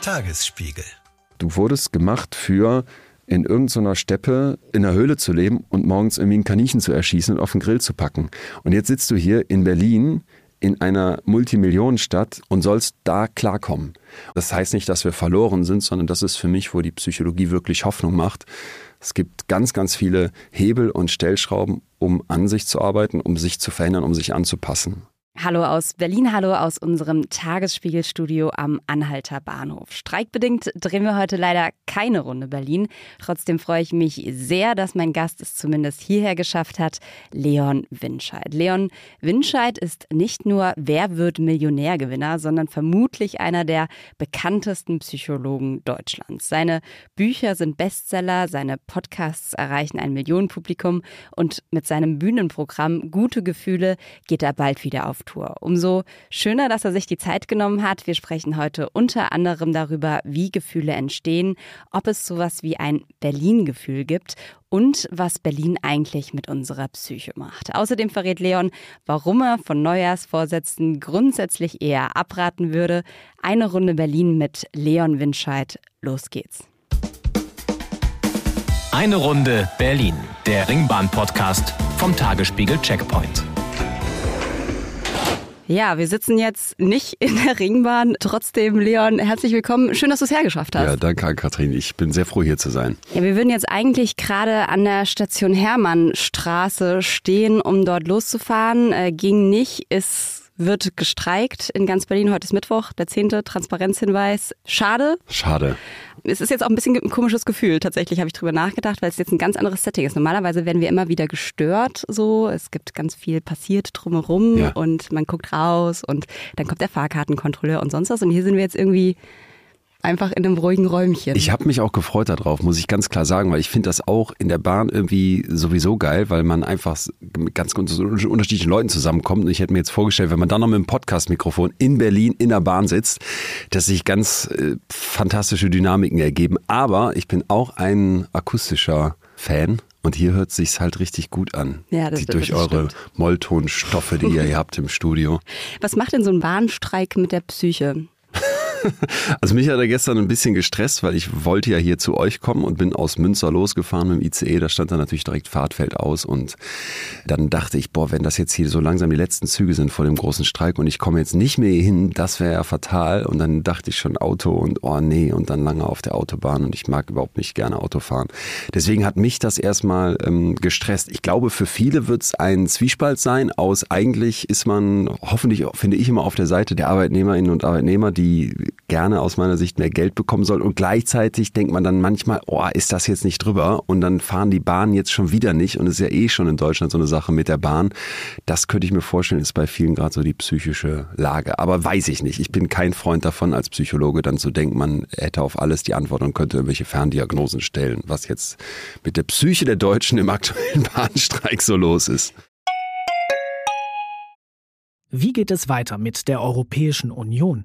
Tagesspiegel. Du wurdest gemacht für in irgendeiner Steppe in der Höhle zu leben und morgens irgendwie ein Kaninchen zu erschießen und auf den Grill zu packen. Und jetzt sitzt du hier in Berlin in einer Multimillionenstadt und sollst da klarkommen. Das heißt nicht, dass wir verloren sind, sondern das ist für mich, wo die Psychologie wirklich Hoffnung macht. Es gibt ganz, ganz viele Hebel und Stellschrauben, um an sich zu arbeiten, um sich zu verändern, um sich anzupassen. Hallo aus Berlin, hallo aus unserem Tagesspiegelstudio am Anhalter Bahnhof. Streikbedingt drehen wir heute leider keine Runde Berlin. Trotzdem freue ich mich sehr, dass mein Gast es zumindest hierher geschafft hat, Leon Winscheid. Leon Winscheid ist nicht nur Wer wird Millionärgewinner, sondern vermutlich einer der bekanntesten Psychologen Deutschlands. Seine Bücher sind Bestseller, seine Podcasts erreichen ein Millionenpublikum und mit seinem Bühnenprogramm Gute Gefühle geht er bald wieder auf Tour. Umso schöner, dass er sich die Zeit genommen hat. Wir sprechen heute unter anderem darüber, wie Gefühle entstehen, ob es sowas wie ein Berlin-Gefühl gibt und was Berlin eigentlich mit unserer Psyche macht. Außerdem verrät Leon, warum er von Neujahrsvorsätzen grundsätzlich eher abraten würde. Eine Runde Berlin mit Leon Winscheid. Los geht's. Eine Runde Berlin, der Ringbahn-Podcast vom Tagesspiegel Checkpoint. Ja, wir sitzen jetzt nicht in der Ringbahn. Trotzdem, Leon, herzlich willkommen. Schön, dass du es hergeschafft hast. Ja, danke, Kathrin. Ich bin sehr froh, hier zu sein. Ja, wir würden jetzt eigentlich gerade an der Station Hermannstraße stehen, um dort loszufahren. Äh, ging nicht, ist wird gestreikt in ganz Berlin. Heute ist Mittwoch, der 10. Transparenzhinweis. Schade. Schade. Es ist jetzt auch ein bisschen ein komisches Gefühl. Tatsächlich habe ich drüber nachgedacht, weil es jetzt ein ganz anderes Setting ist. Normalerweise werden wir immer wieder gestört, so. Es gibt ganz viel passiert drumherum ja. und man guckt raus und dann kommt der Fahrkartenkontrolleur und sonst was. Und hier sind wir jetzt irgendwie einfach in einem ruhigen Räumchen. Ich habe mich auch gefreut darauf, muss ich ganz klar sagen, weil ich finde das auch in der Bahn irgendwie sowieso geil, weil man einfach mit ganz, unterschiedlichen Leuten zusammenkommt. Und ich hätte mir jetzt vorgestellt, wenn man dann noch mit dem Podcast-Mikrofon in Berlin in der Bahn sitzt, dass sich ganz äh, fantastische Dynamiken ergeben. Aber ich bin auch ein akustischer Fan. Und hier hört sich's halt richtig gut an. Ja, das Die stimmt, durch das eure stimmt. Molltonstoffe, die ihr hier habt im Studio. Was macht denn so ein Bahnstreik mit der Psyche? Also mich hat er gestern ein bisschen gestresst, weil ich wollte ja hier zu euch kommen und bin aus Münster losgefahren mit dem ICE. Da stand dann natürlich direkt Fahrtfeld aus und dann dachte ich, boah, wenn das jetzt hier so langsam die letzten Züge sind vor dem großen Streik und ich komme jetzt nicht mehr hin, das wäre ja fatal. Und dann dachte ich schon Auto und oh nee und dann lange auf der Autobahn und ich mag überhaupt nicht gerne Auto fahren. Deswegen hat mich das erstmal ähm, gestresst. Ich glaube, für viele wird es ein Zwiespalt sein aus eigentlich ist man hoffentlich, finde ich immer auf der Seite der Arbeitnehmerinnen und Arbeitnehmer, die gerne aus meiner Sicht mehr Geld bekommen soll. Und gleichzeitig denkt man dann manchmal, oh, ist das jetzt nicht drüber? Und dann fahren die Bahnen jetzt schon wieder nicht. Und es ist ja eh schon in Deutschland so eine Sache mit der Bahn. Das könnte ich mir vorstellen, ist bei vielen gerade so die psychische Lage. Aber weiß ich nicht. Ich bin kein Freund davon, als Psychologe dann zu denken, man hätte auf alles die Antwort und könnte irgendwelche Ferndiagnosen stellen, was jetzt mit der Psyche der Deutschen im aktuellen Bahnstreik so los ist. Wie geht es weiter mit der Europäischen Union?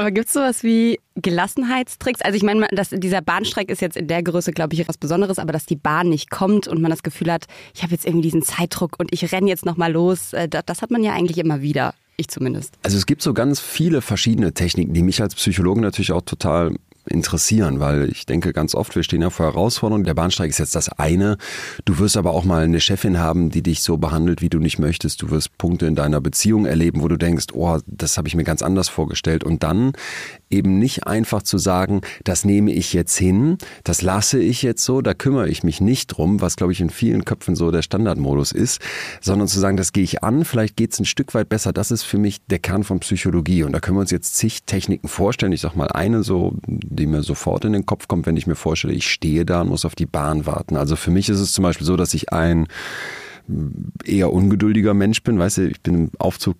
Aber gibt es sowas wie Gelassenheitstricks? Also ich meine, dass dieser Bahnstreik ist jetzt in der Größe, glaube ich, was Besonderes, aber dass die Bahn nicht kommt und man das Gefühl hat, ich habe jetzt irgendwie diesen Zeitdruck und ich renne jetzt nochmal los, äh, das, das hat man ja eigentlich immer wieder. Ich zumindest. Also es gibt so ganz viele verschiedene Techniken, die mich als Psychologen natürlich auch total interessieren, weil ich denke ganz oft, wir stehen ja vor Herausforderungen. Der Bahnstreik ist jetzt das eine. Du wirst aber auch mal eine Chefin haben, die dich so behandelt, wie du nicht möchtest. Du wirst Punkte in deiner Beziehung erleben, wo du denkst, oh, das habe ich mir ganz anders vorgestellt. Und dann eben nicht einfach zu sagen, das nehme ich jetzt hin, das lasse ich jetzt so, da kümmere ich mich nicht drum, was glaube ich in vielen Köpfen so der Standardmodus ist, sondern zu sagen, das gehe ich an, vielleicht geht es ein Stück weit besser. Das ist für mich der Kern von Psychologie. Und da können wir uns jetzt zig Techniken vorstellen. Ich sag mal eine so, die mir sofort in den Kopf kommt, wenn ich mir vorstelle, ich stehe da und muss auf die Bahn warten. Also für mich ist es zum Beispiel so, dass ich ein eher ungeduldiger Mensch bin, weißt du, ich bin im Aufzug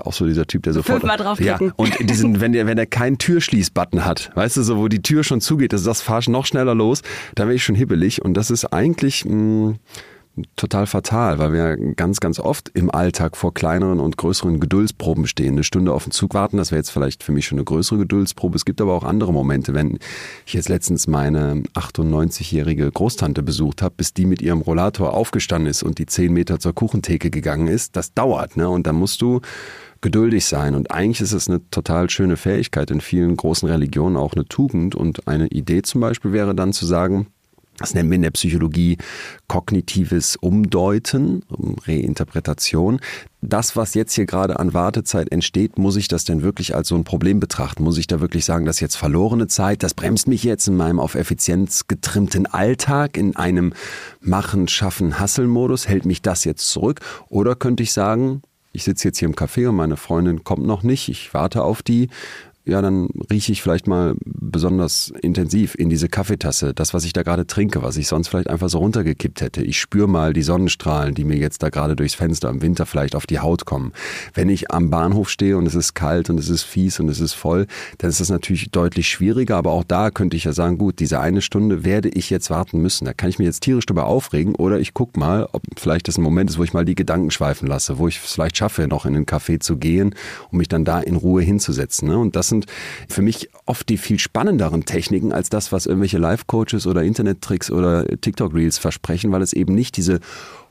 auch so dieser Typ, der sofort Fünfmal draufklicken. Ja, und diesen wenn der wenn der keinen Türschließbutton hat, weißt du, so wo die Tür schon zugeht, das das fahrst noch schneller los, dann werde ich schon hibbelig und das ist eigentlich mh, total fatal, weil wir ganz, ganz oft im Alltag vor kleineren und größeren Geduldsproben stehen. Eine Stunde auf den Zug warten, das wäre jetzt vielleicht für mich schon eine größere Geduldsprobe. Es gibt aber auch andere Momente, wenn ich jetzt letztens meine 98-jährige Großtante besucht habe, bis die mit ihrem Rollator aufgestanden ist und die 10 Meter zur Kuchentheke gegangen ist, das dauert, ne? Und da musst du geduldig sein. Und eigentlich ist es eine total schöne Fähigkeit in vielen großen Religionen, auch eine Tugend. Und eine Idee zum Beispiel wäre dann zu sagen, das nennen wir in der Psychologie kognitives Umdeuten, Reinterpretation. Das, was jetzt hier gerade an Wartezeit entsteht, muss ich das denn wirklich als so ein Problem betrachten? Muss ich da wirklich sagen, das ist jetzt verlorene Zeit, das bremst mich jetzt in meinem auf Effizienz getrimmten Alltag, in einem Machen, Schaffen, Hasselmodus, hält mich das jetzt zurück? Oder könnte ich sagen, ich sitze jetzt hier im Café und meine Freundin kommt noch nicht, ich warte auf die ja, dann rieche ich vielleicht mal besonders intensiv in diese Kaffeetasse, das, was ich da gerade trinke, was ich sonst vielleicht einfach so runtergekippt hätte. Ich spüre mal die Sonnenstrahlen, die mir jetzt da gerade durchs Fenster im Winter vielleicht auf die Haut kommen. Wenn ich am Bahnhof stehe und es ist kalt und es ist fies und es ist voll, dann ist das natürlich deutlich schwieriger, aber auch da könnte ich ja sagen, gut, diese eine Stunde werde ich jetzt warten müssen. Da kann ich mich jetzt tierisch drüber aufregen oder ich gucke mal, ob vielleicht das ein Moment ist, wo ich mal die Gedanken schweifen lasse, wo ich es vielleicht schaffe, noch in den Café zu gehen, um mich dann da in Ruhe hinzusetzen. Ne? Und das sind für mich oft die viel spannenderen Techniken als das, was irgendwelche Life-Coaches oder Internet-Tricks oder TikTok-Reels versprechen, weil es eben nicht diese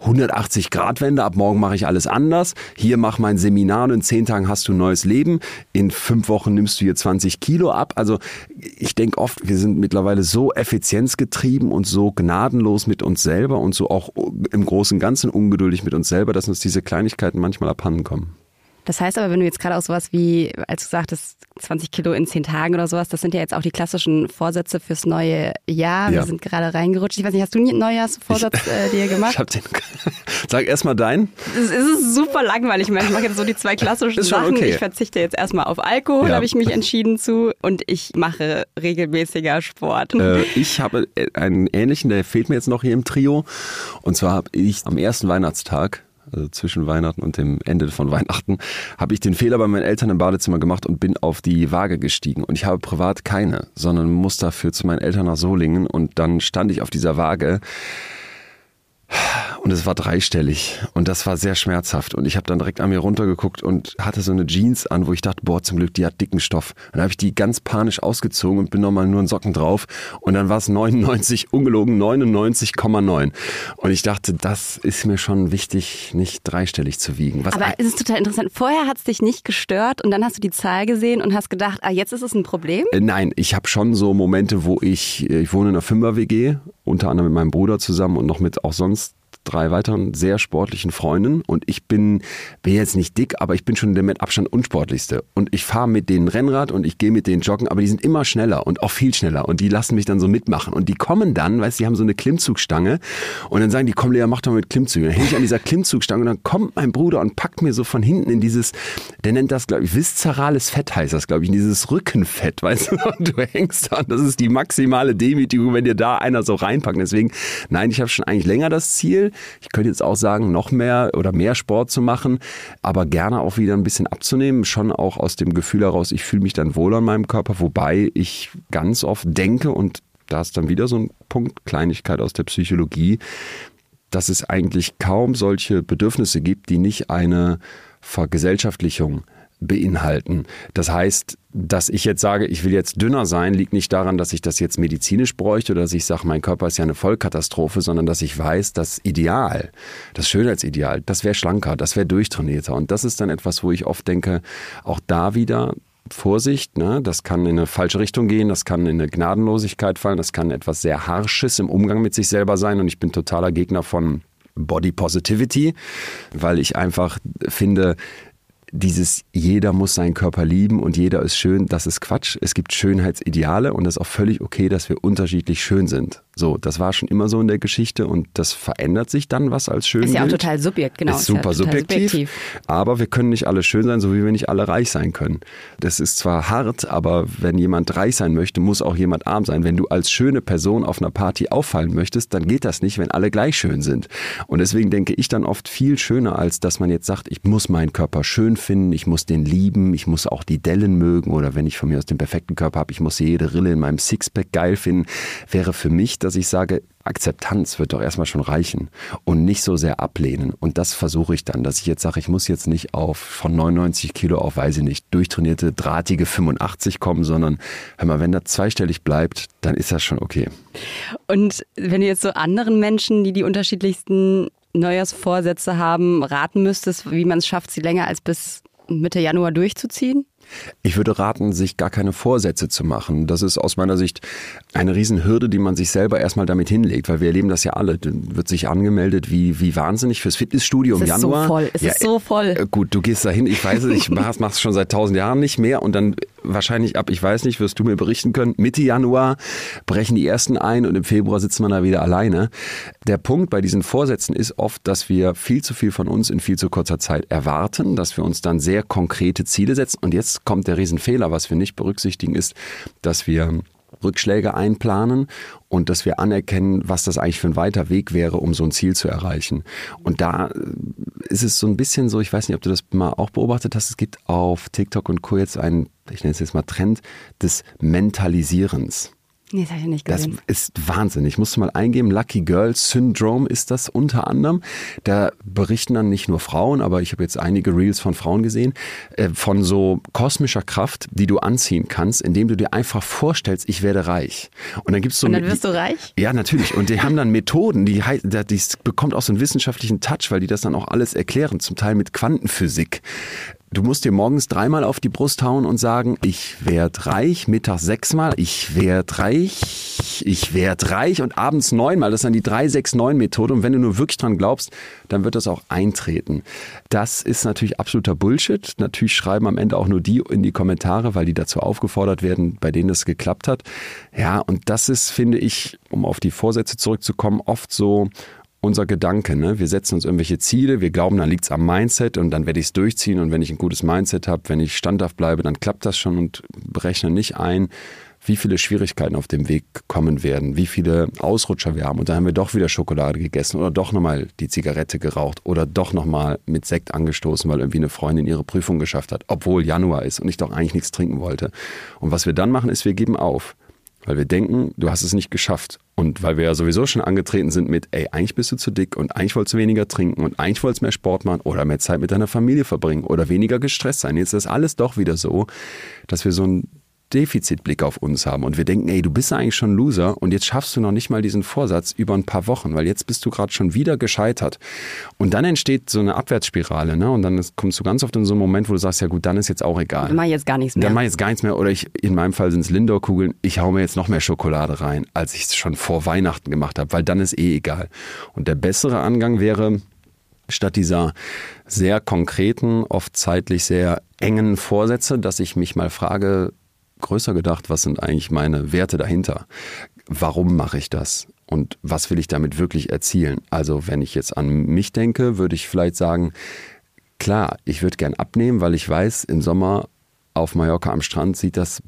180-Grad-Wende, ab morgen mache ich alles anders, hier mach mein Seminar und in zehn Tagen hast du ein neues Leben, in fünf Wochen nimmst du hier 20 Kilo ab. Also ich denke oft, wir sind mittlerweile so effizienzgetrieben und so gnadenlos mit uns selber und so auch im Großen und Ganzen ungeduldig mit uns selber, dass uns diese Kleinigkeiten manchmal abhanden kommen. Das heißt aber, wenn du jetzt gerade auch sowas wie, als du sagtest, 20 Kilo in 10 Tagen oder sowas, das sind ja jetzt auch die klassischen Vorsätze fürs neue Jahr. Wir ja. sind gerade reingerutscht. Ich weiß nicht, hast du einen Neujahrsvorsatz ich, äh, dir gemacht? Ich hab den. Sag erstmal deinen. Es ist super langweilig. Ich mache jetzt so die zwei klassischen Sachen. Okay. Ich verzichte jetzt erstmal auf Alkohol, ja. habe ich mich entschieden zu. Und ich mache regelmäßiger Sport. Äh, ich habe einen ähnlichen, der fehlt mir jetzt noch hier im Trio. Und zwar habe ich am ersten Weihnachtstag also zwischen Weihnachten und dem Ende von Weihnachten, habe ich den Fehler bei meinen Eltern im Badezimmer gemacht und bin auf die Waage gestiegen. Und ich habe privat keine, sondern muss dafür zu meinen Eltern nach Solingen und dann stand ich auf dieser Waage und es war dreistellig und das war sehr schmerzhaft und ich habe dann direkt an mir runtergeguckt und hatte so eine Jeans an, wo ich dachte, boah, zum Glück, die hat dicken Stoff. Dann habe ich die ganz panisch ausgezogen und bin nochmal nur in Socken drauf und dann war es 99, ungelogen 99,9 und ich dachte, das ist mir schon wichtig, nicht dreistellig zu wiegen. Was Aber es ist total interessant. Vorher hat es dich nicht gestört und dann hast du die Zahl gesehen und hast gedacht, ah, jetzt ist es ein Problem? Äh, nein, ich habe schon so Momente, wo ich, ich wohne in einer Fünfer-WG, unter anderem mit meinem Bruder zusammen und noch mit auch sonst drei weiteren sehr sportlichen Freunden und ich bin, bin jetzt nicht dick, aber ich bin schon der mit Abstand unsportlichste. Und ich fahre mit denen Rennrad und ich gehe mit denen joggen, aber die sind immer schneller und auch viel schneller und die lassen mich dann so mitmachen. Und die kommen dann, weißt du, die haben so eine Klimmzugstange und dann sagen die, komm Lea, mach doch mal mit Klimmzügen. Dann hänge ich an dieser Klimmzugstange und dann kommt mein Bruder und packt mir so von hinten in dieses, der nennt das, glaube ich, viszerales Fett heißt das, glaube ich, in dieses Rückenfett, weißt du, und du hängst da. Das ist die maximale Demütigung, wenn dir da einer so reinpackt. Deswegen, nein, ich habe schon eigentlich länger das Ziel, ich könnte jetzt auch sagen, noch mehr oder mehr Sport zu machen, aber gerne auch wieder ein bisschen abzunehmen, schon auch aus dem Gefühl heraus, ich fühle mich dann wohl an meinem Körper, wobei ich ganz oft denke und da ist dann wieder so ein Punkt, Kleinigkeit aus der Psychologie, dass es eigentlich kaum solche Bedürfnisse gibt, die nicht eine Vergesellschaftlichung beinhalten. Das heißt, dass ich jetzt sage, ich will jetzt dünner sein, liegt nicht daran, dass ich das jetzt medizinisch bräuchte oder dass ich sage, mein Körper ist ja eine Vollkatastrophe, sondern dass ich weiß, das Ideal, das Schönheitsideal, das wäre schlanker, das wäre durchtrainierter. Und das ist dann etwas, wo ich oft denke, auch da wieder Vorsicht, ne? das kann in eine falsche Richtung gehen, das kann in eine Gnadenlosigkeit fallen, das kann etwas sehr Harsches im Umgang mit sich selber sein und ich bin totaler Gegner von Body Positivity, weil ich einfach finde, dieses jeder muss seinen Körper lieben und jeder ist schön, das ist Quatsch. Es gibt Schönheitsideale und das ist auch völlig okay, dass wir unterschiedlich schön sind. So, das war schon immer so in der Geschichte und das verändert sich dann, was als schön Ist ja auch total subjekt, genau. Ist super ja subjektiv, subjektiv. aber wir können nicht alle schön sein, so wie wir nicht alle reich sein können. Das ist zwar hart, aber wenn jemand reich sein möchte, muss auch jemand arm sein. Wenn du als schöne Person auf einer Party auffallen möchtest, dann geht das nicht, wenn alle gleich schön sind. Und deswegen denke ich dann oft viel schöner, als dass man jetzt sagt, ich muss meinen Körper schön finden, ich muss den lieben, ich muss auch die Dellen mögen oder wenn ich von mir aus den perfekten Körper habe, ich muss jede Rille in meinem Sixpack geil finden, wäre für mich, dass ich sage, Akzeptanz wird doch erstmal schon reichen und nicht so sehr ablehnen. Und das versuche ich dann, dass ich jetzt sage, ich muss jetzt nicht auf von 99 Kilo auf, weiß ich nicht, durchtrainierte, drahtige 85 kommen, sondern hör mal, wenn das zweistellig bleibt, dann ist das schon okay. Und wenn du jetzt so anderen Menschen, die die unterschiedlichsten Neujahrsvorsätze haben, raten müsstest, wie man es schafft, sie länger als bis Mitte Januar durchzuziehen? Ich würde raten, sich gar keine Vorsätze zu machen. Das ist aus meiner Sicht eine Riesenhürde, die man sich selber erstmal damit hinlegt, weil wir erleben das ja alle. Dann wird sich angemeldet wie, wie wahnsinnig fürs Fitnessstudio Es im ist Januar. so voll, es ist so voll. äh, Gut, du gehst dahin, ich weiß es, ich mach's mach's schon seit tausend Jahren nicht mehr und dann wahrscheinlich ab, ich weiß nicht, wirst du mir berichten können, Mitte Januar brechen die ersten ein und im Februar sitzt man da wieder alleine. Der Punkt bei diesen Vorsätzen ist oft, dass wir viel zu viel von uns in viel zu kurzer Zeit erwarten, dass wir uns dann sehr konkrete Ziele setzen und jetzt kommt der Riesenfehler, was wir nicht berücksichtigen, ist, dass wir Rückschläge einplanen und dass wir anerkennen, was das eigentlich für ein weiter Weg wäre, um so ein Ziel zu erreichen. Und da äh, ist es so ein bisschen so, ich weiß nicht, ob du das mal auch beobachtet hast, es gibt auf TikTok und Co. jetzt einen, ich nenne es jetzt mal Trend des Mentalisierens. Nee, das habe ich nicht Das gesehen. ist Wahnsinn. Ich musste mal eingeben, Lucky Girl Syndrome ist das unter anderem. Da berichten dann nicht nur Frauen, aber ich habe jetzt einige Reels von Frauen gesehen, äh, von so kosmischer Kraft, die du anziehen kannst, indem du dir einfach vorstellst, ich werde reich. Und dann gibt's so Und dann wirst du reich? ja, natürlich. Und die haben dann Methoden, die, die bekommt auch so einen wissenschaftlichen Touch, weil die das dann auch alles erklären, zum Teil mit Quantenphysik. Du musst dir morgens dreimal auf die Brust hauen und sagen, ich werd reich, mittags sechsmal, ich werd reich, ich werd reich und abends neunmal. Das ist dann die 369-Methode. Und wenn du nur wirklich dran glaubst, dann wird das auch eintreten. Das ist natürlich absoluter Bullshit. Natürlich schreiben am Ende auch nur die in die Kommentare, weil die dazu aufgefordert werden, bei denen es geklappt hat. Ja, und das ist, finde ich, um auf die Vorsätze zurückzukommen, oft so unser Gedanke. Ne? Wir setzen uns irgendwelche Ziele, wir glauben, dann liegt's am Mindset und dann werde ich es durchziehen und wenn ich ein gutes Mindset habe, wenn ich standhaft bleibe, dann klappt das schon und berechne nicht ein, wie viele Schwierigkeiten auf dem Weg kommen werden, wie viele Ausrutscher wir haben und dann haben wir doch wieder Schokolade gegessen oder doch nochmal die Zigarette geraucht oder doch nochmal mit Sekt angestoßen, weil irgendwie eine Freundin ihre Prüfung geschafft hat, obwohl Januar ist und ich doch eigentlich nichts trinken wollte. Und was wir dann machen, ist, wir geben auf. Weil wir denken, du hast es nicht geschafft. Und weil wir ja sowieso schon angetreten sind mit, ey, eigentlich bist du zu dick und eigentlich wolltest du weniger trinken und eigentlich wolltest du mehr Sport machen oder mehr Zeit mit deiner Familie verbringen oder weniger gestresst sein. Jetzt ist alles doch wieder so, dass wir so ein Defizitblick auf uns haben und wir denken, ey, du bist eigentlich schon ein Loser und jetzt schaffst du noch nicht mal diesen Vorsatz über ein paar Wochen, weil jetzt bist du gerade schon wieder gescheitert. Und dann entsteht so eine Abwärtsspirale, ne? Und dann kommst du ganz oft in so einen Moment, wo du sagst, ja gut, dann ist jetzt auch egal. Dann mache ich jetzt gar nichts mehr. Dann mache ich jetzt gar nichts mehr. Oder ich, in meinem Fall sind es Lindor-Kugeln. Ich hau mir jetzt noch mehr Schokolade rein, als ich es schon vor Weihnachten gemacht habe, weil dann ist eh egal. Und der bessere Angang wäre, statt dieser sehr konkreten, oft zeitlich sehr engen Vorsätze, dass ich mich mal frage, größer gedacht, was sind eigentlich meine Werte dahinter? Warum mache ich das? Und was will ich damit wirklich erzielen? Also wenn ich jetzt an mich denke, würde ich vielleicht sagen, Klar, ich würde gern abnehmen, weil ich weiß, im Sommer auf Mallorca am Strand sieht das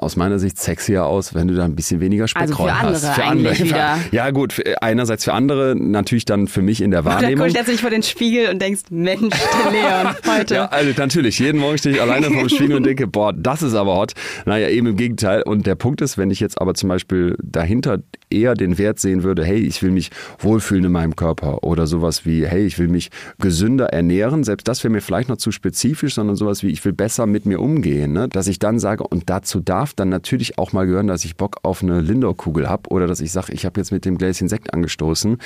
aus meiner Sicht sexier aus, wenn du da ein bisschen weniger Also für Speckrollen andere hast. eigentlich wieder. Ja gut, für- einerseits für andere, natürlich dann für mich in der Und dann Wahrnehmung. guckst du jetzt nicht vor den Spiegel und denkst, Mensch, der Leon, heute. Ja, also natürlich, jeden Morgen stehe ich alleine vorm Spiegel und denke, boah, das ist aber hot. Naja, eben im Gegenteil. Und der Punkt ist, wenn ich jetzt aber zum Beispiel dahinter eher den Wert sehen würde, hey, ich will mich wohlfühlen in meinem Körper oder sowas wie, hey, ich will mich gesünder ernähren, selbst das wäre mir vielleicht noch zu spezifisch, sondern sowas wie, ich will besser mit mir umgehen, ne? dass ich dann sage, und dazu darf dann natürlich auch mal gehören, dass ich Bock auf eine Lindor-Kugel habe oder dass ich sage, ich habe jetzt mit dem Gläschen Sekt angestoßen.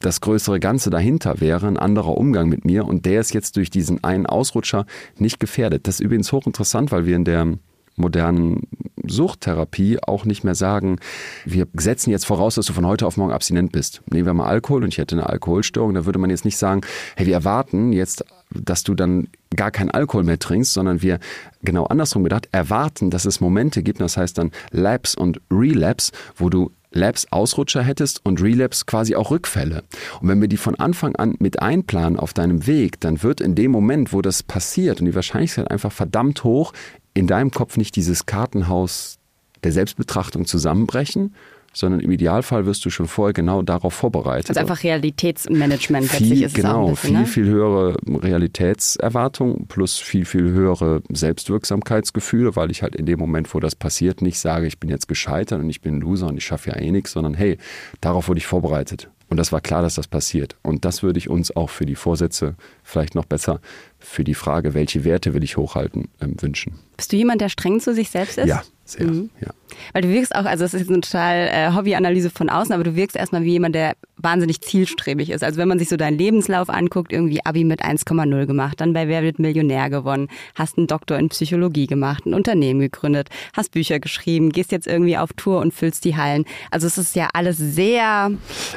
Das größere Ganze dahinter wäre ein anderer Umgang mit mir und der ist jetzt durch diesen einen Ausrutscher nicht gefährdet. Das ist übrigens hochinteressant, weil wir in der modernen Suchttherapie auch nicht mehr sagen, wir setzen jetzt voraus, dass du von heute auf morgen abstinent bist. Nehmen wir mal Alkohol und ich hätte eine Alkoholstörung, da würde man jetzt nicht sagen, hey, wir erwarten jetzt, dass du dann gar keinen Alkohol mehr trinkst, sondern wir genau andersrum gedacht erwarten, dass es Momente gibt, das heißt dann Labs und Relapse, wo du Labs Ausrutscher hättest und Relapse quasi auch Rückfälle. Und wenn wir die von Anfang an mit einplanen auf deinem Weg, dann wird in dem Moment, wo das passiert und die Wahrscheinlichkeit einfach verdammt hoch, in deinem Kopf nicht dieses Kartenhaus der Selbstbetrachtung zusammenbrechen, sondern im Idealfall wirst du schon vorher genau darauf vorbereitet. Also einfach Realitätsmanagement viel, letztlich ist genau, es auch ein bisschen, viel, ne? viel höhere Realitätserwartung plus viel, viel höhere Selbstwirksamkeitsgefühle, weil ich halt in dem Moment, wo das passiert, nicht sage, ich bin jetzt gescheitert und ich bin ein Loser und ich schaffe ja eh nichts, sondern hey, darauf wurde ich vorbereitet. Und das war klar, dass das passiert. Und das würde ich uns auch für die Vorsätze vielleicht noch besser für die Frage, welche Werte will ich hochhalten, ähm, wünschen. Bist du jemand, der streng zu sich selbst ist? Ja, sehr. Mhm. Ja. Weil du wirkst auch, also es ist jetzt eine total äh, Hobbyanalyse von außen, aber du wirkst erstmal wie jemand, der wahnsinnig zielstrebig ist. Also wenn man sich so deinen Lebenslauf anguckt, irgendwie Abi mit 1,0 gemacht, dann bei Wer wird Millionär gewonnen, hast einen Doktor in Psychologie gemacht, ein Unternehmen gegründet, hast Bücher geschrieben, gehst jetzt irgendwie auf Tour und füllst die Hallen. Also es ist ja alles sehr,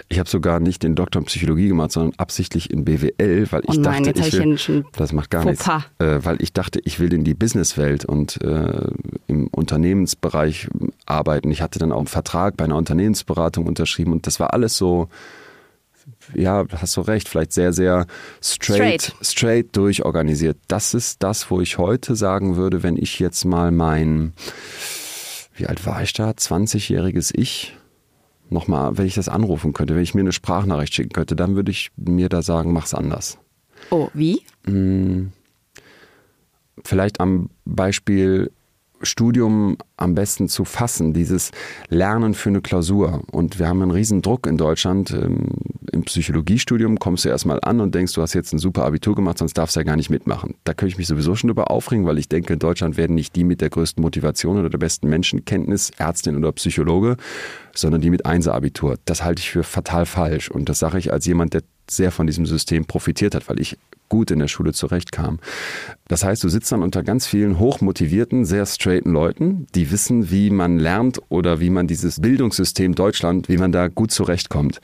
Ich habe sogar nicht den Doktor in Psychologie gemacht, sondern absichtlich in BWL, weil ich Oh nein, dachte, ich ich will, schon das macht gar nichts, Fauxpas. äh, weil ich dachte, ich will in die Businesswelt und äh, im Unternehmensbereich arbeiten. Ich hatte dann auch einen Vertrag bei einer Unternehmensberatung unterschrieben und das war alles so, ja, hast du recht, vielleicht sehr, sehr straight, Straight. straight, durchorganisiert. Das ist das, wo ich heute sagen würde, wenn ich jetzt mal mein, wie alt war ich da, 20-jähriges Ich, nochmal, wenn ich das anrufen könnte, wenn ich mir eine Sprachnachricht schicken könnte, dann würde ich mir da sagen, mach's anders. oh, wie? Vielleicht am Beispiel Studium am besten zu fassen, dieses Lernen für eine Klausur. Und wir haben einen riesen Druck in Deutschland. Ähm, Im Psychologiestudium kommst du erstmal an und denkst, du hast jetzt ein super Abitur gemacht, sonst darfst du ja gar nicht mitmachen. Da könnte ich mich sowieso schon über aufregen, weil ich denke, in Deutschland werden nicht die mit der größten Motivation oder der besten Menschenkenntnis, Ärztin oder Psychologe, sondern die mit Einser-Abitur. Das halte ich für fatal falsch. Und das sage ich als jemand, der sehr von diesem System profitiert hat, weil ich gut in der Schule zurechtkam. Das heißt, du sitzt dann unter ganz vielen hochmotivierten, sehr straighten Leuten, die wissen, wie man lernt oder wie man dieses Bildungssystem Deutschland, wie man da gut zurechtkommt.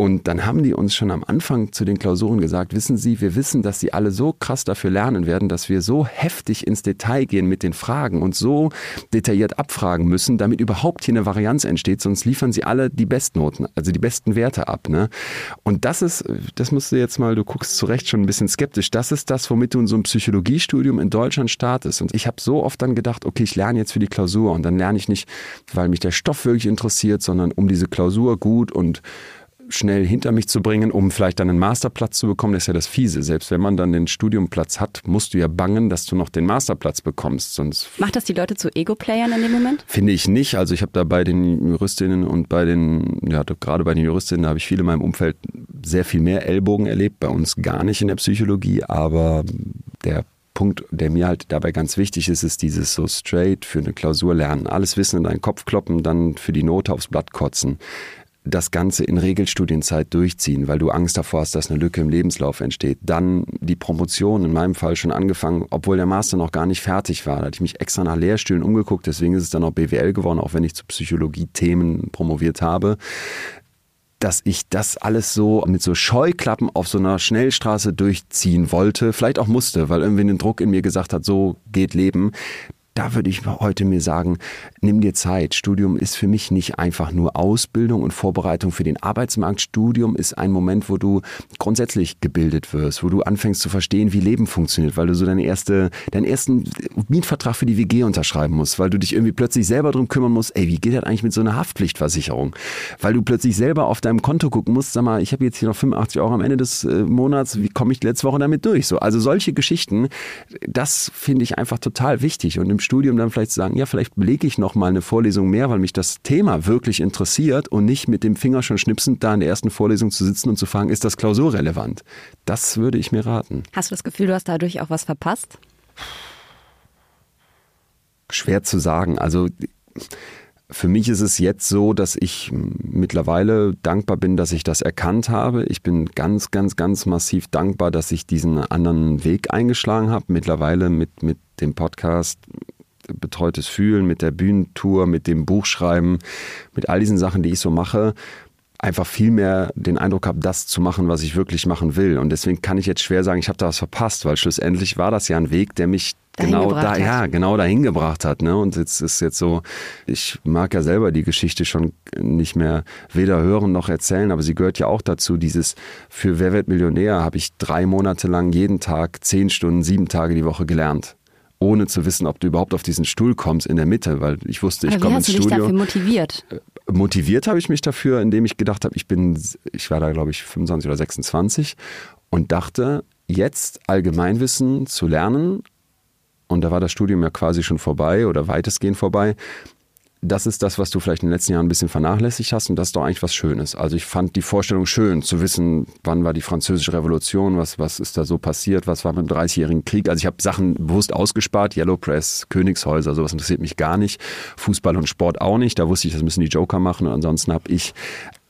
Und dann haben die uns schon am Anfang zu den Klausuren gesagt, wissen Sie, wir wissen, dass Sie alle so krass dafür lernen werden, dass wir so heftig ins Detail gehen mit den Fragen und so detailliert abfragen müssen, damit überhaupt hier eine Varianz entsteht, sonst liefern Sie alle die Bestnoten, also die besten Werte ab. Ne? Und das ist, das musst du jetzt mal, du guckst zu Recht schon ein bisschen skeptisch, das ist das, womit du in so einem Psychologiestudium in Deutschland startest. Und ich habe so oft dann gedacht, okay, ich lerne jetzt für die Klausur und dann lerne ich nicht, weil mich der Stoff wirklich interessiert, sondern um diese Klausur gut und schnell hinter mich zu bringen, um vielleicht dann einen Masterplatz zu bekommen, das ist ja das Fiese. Selbst wenn man dann den Studiumplatz hat, musst du ja bangen, dass du noch den Masterplatz bekommst. Sonst Macht das die Leute zu Ego-Playern in dem Moment? Finde ich nicht. Also ich habe da bei den Juristinnen und bei den, ja, gerade bei den Juristinnen, da habe ich viele in meinem Umfeld sehr viel mehr Ellbogen erlebt. Bei uns gar nicht in der Psychologie, aber der Punkt, der mir halt dabei ganz wichtig ist, ist dieses so straight für eine Klausur lernen. Alles Wissen in deinen Kopf kloppen, dann für die Note aufs Blatt kotzen das Ganze in Regelstudienzeit durchziehen, weil du Angst davor hast, dass eine Lücke im Lebenslauf entsteht. Dann die Promotion, in meinem Fall schon angefangen, obwohl der Master noch gar nicht fertig war. Da hatte ich mich extra nach Lehrstühlen umgeguckt, deswegen ist es dann auch BWL geworden, auch wenn ich zu Psychologie-Themen promoviert habe dass ich das alles so mit so Scheuklappen auf so einer Schnellstraße durchziehen wollte, vielleicht auch musste, weil irgendwie ein Druck in mir gesagt hat, so geht Leben. Da würde ich heute mir sagen, nimm dir Zeit. Studium ist für mich nicht einfach nur Ausbildung und Vorbereitung für den Arbeitsmarkt. Studium ist ein Moment, wo du grundsätzlich gebildet wirst, wo du anfängst zu verstehen, wie Leben funktioniert, weil du so deine erste, deinen ersten Mietvertrag für die WG unterschreiben musst, weil du dich irgendwie plötzlich selber drum kümmern musst, ey, wie geht das eigentlich mit so einer Haftpflichtversicherung? Weil du plötzlich selber auf deinem Konto gucken musst, sag mal, ich habe jetzt hier noch 85 Euro am Ende des äh, Monats, wie komme ich letzte Woche damit durch? So, also solche Geschichten, das finde ich einfach total wichtig und im Studium dann vielleicht zu sagen, ja, vielleicht belege ich noch mal eine Vorlesung mehr, weil mich das Thema wirklich interessiert und nicht mit dem Finger schon schnipsend da in der ersten Vorlesung zu sitzen und zu fragen, ist das klausurrelevant? Das würde ich mir raten. Hast du das Gefühl, du hast dadurch auch was verpasst? Schwer zu sagen. Also für mich ist es jetzt so, dass ich mittlerweile dankbar bin, dass ich das erkannt habe. Ich bin ganz, ganz, ganz massiv dankbar, dass ich diesen anderen Weg eingeschlagen habe. Mittlerweile mit, mit dem Podcast betreutes Fühlen, mit der Bühnentour, mit dem Buchschreiben, mit all diesen Sachen, die ich so mache, einfach viel mehr den Eindruck habe, das zu machen, was ich wirklich machen will. Und deswegen kann ich jetzt schwer sagen, ich habe da was verpasst, weil schlussendlich war das ja ein Weg, der mich Dahin genau da, hat. ja, genau dahin gebracht hat. Ne? Und jetzt ist jetzt so, ich mag ja selber die Geschichte schon nicht mehr weder hören noch erzählen, aber sie gehört ja auch dazu. Dieses für Wer wird Millionär habe ich drei Monate lang jeden Tag zehn Stunden, sieben Tage die Woche gelernt. Ohne zu wissen, ob du überhaupt auf diesen Stuhl kommst in der Mitte, weil ich wusste, ich Aber wie komme hast ins du dich Studio dafür motiviert? motiviert habe ich mich dafür, indem ich gedacht habe, ich bin, ich war da glaube ich 25 oder 26 und dachte, jetzt Allgemeinwissen zu lernen, und da war das Studium ja quasi schon vorbei oder weitestgehend vorbei. Das ist das, was du vielleicht in den letzten Jahren ein bisschen vernachlässigt hast und das ist doch eigentlich was Schönes. Also ich fand die Vorstellung schön, zu wissen, wann war die französische Revolution, was, was ist da so passiert, was war mit dem 30-jährigen Krieg. Also ich habe Sachen bewusst ausgespart, Yellow Press, Königshäuser, sowas interessiert mich gar nicht. Fußball und Sport auch nicht, da wusste ich, das müssen die Joker machen und ansonsten habe ich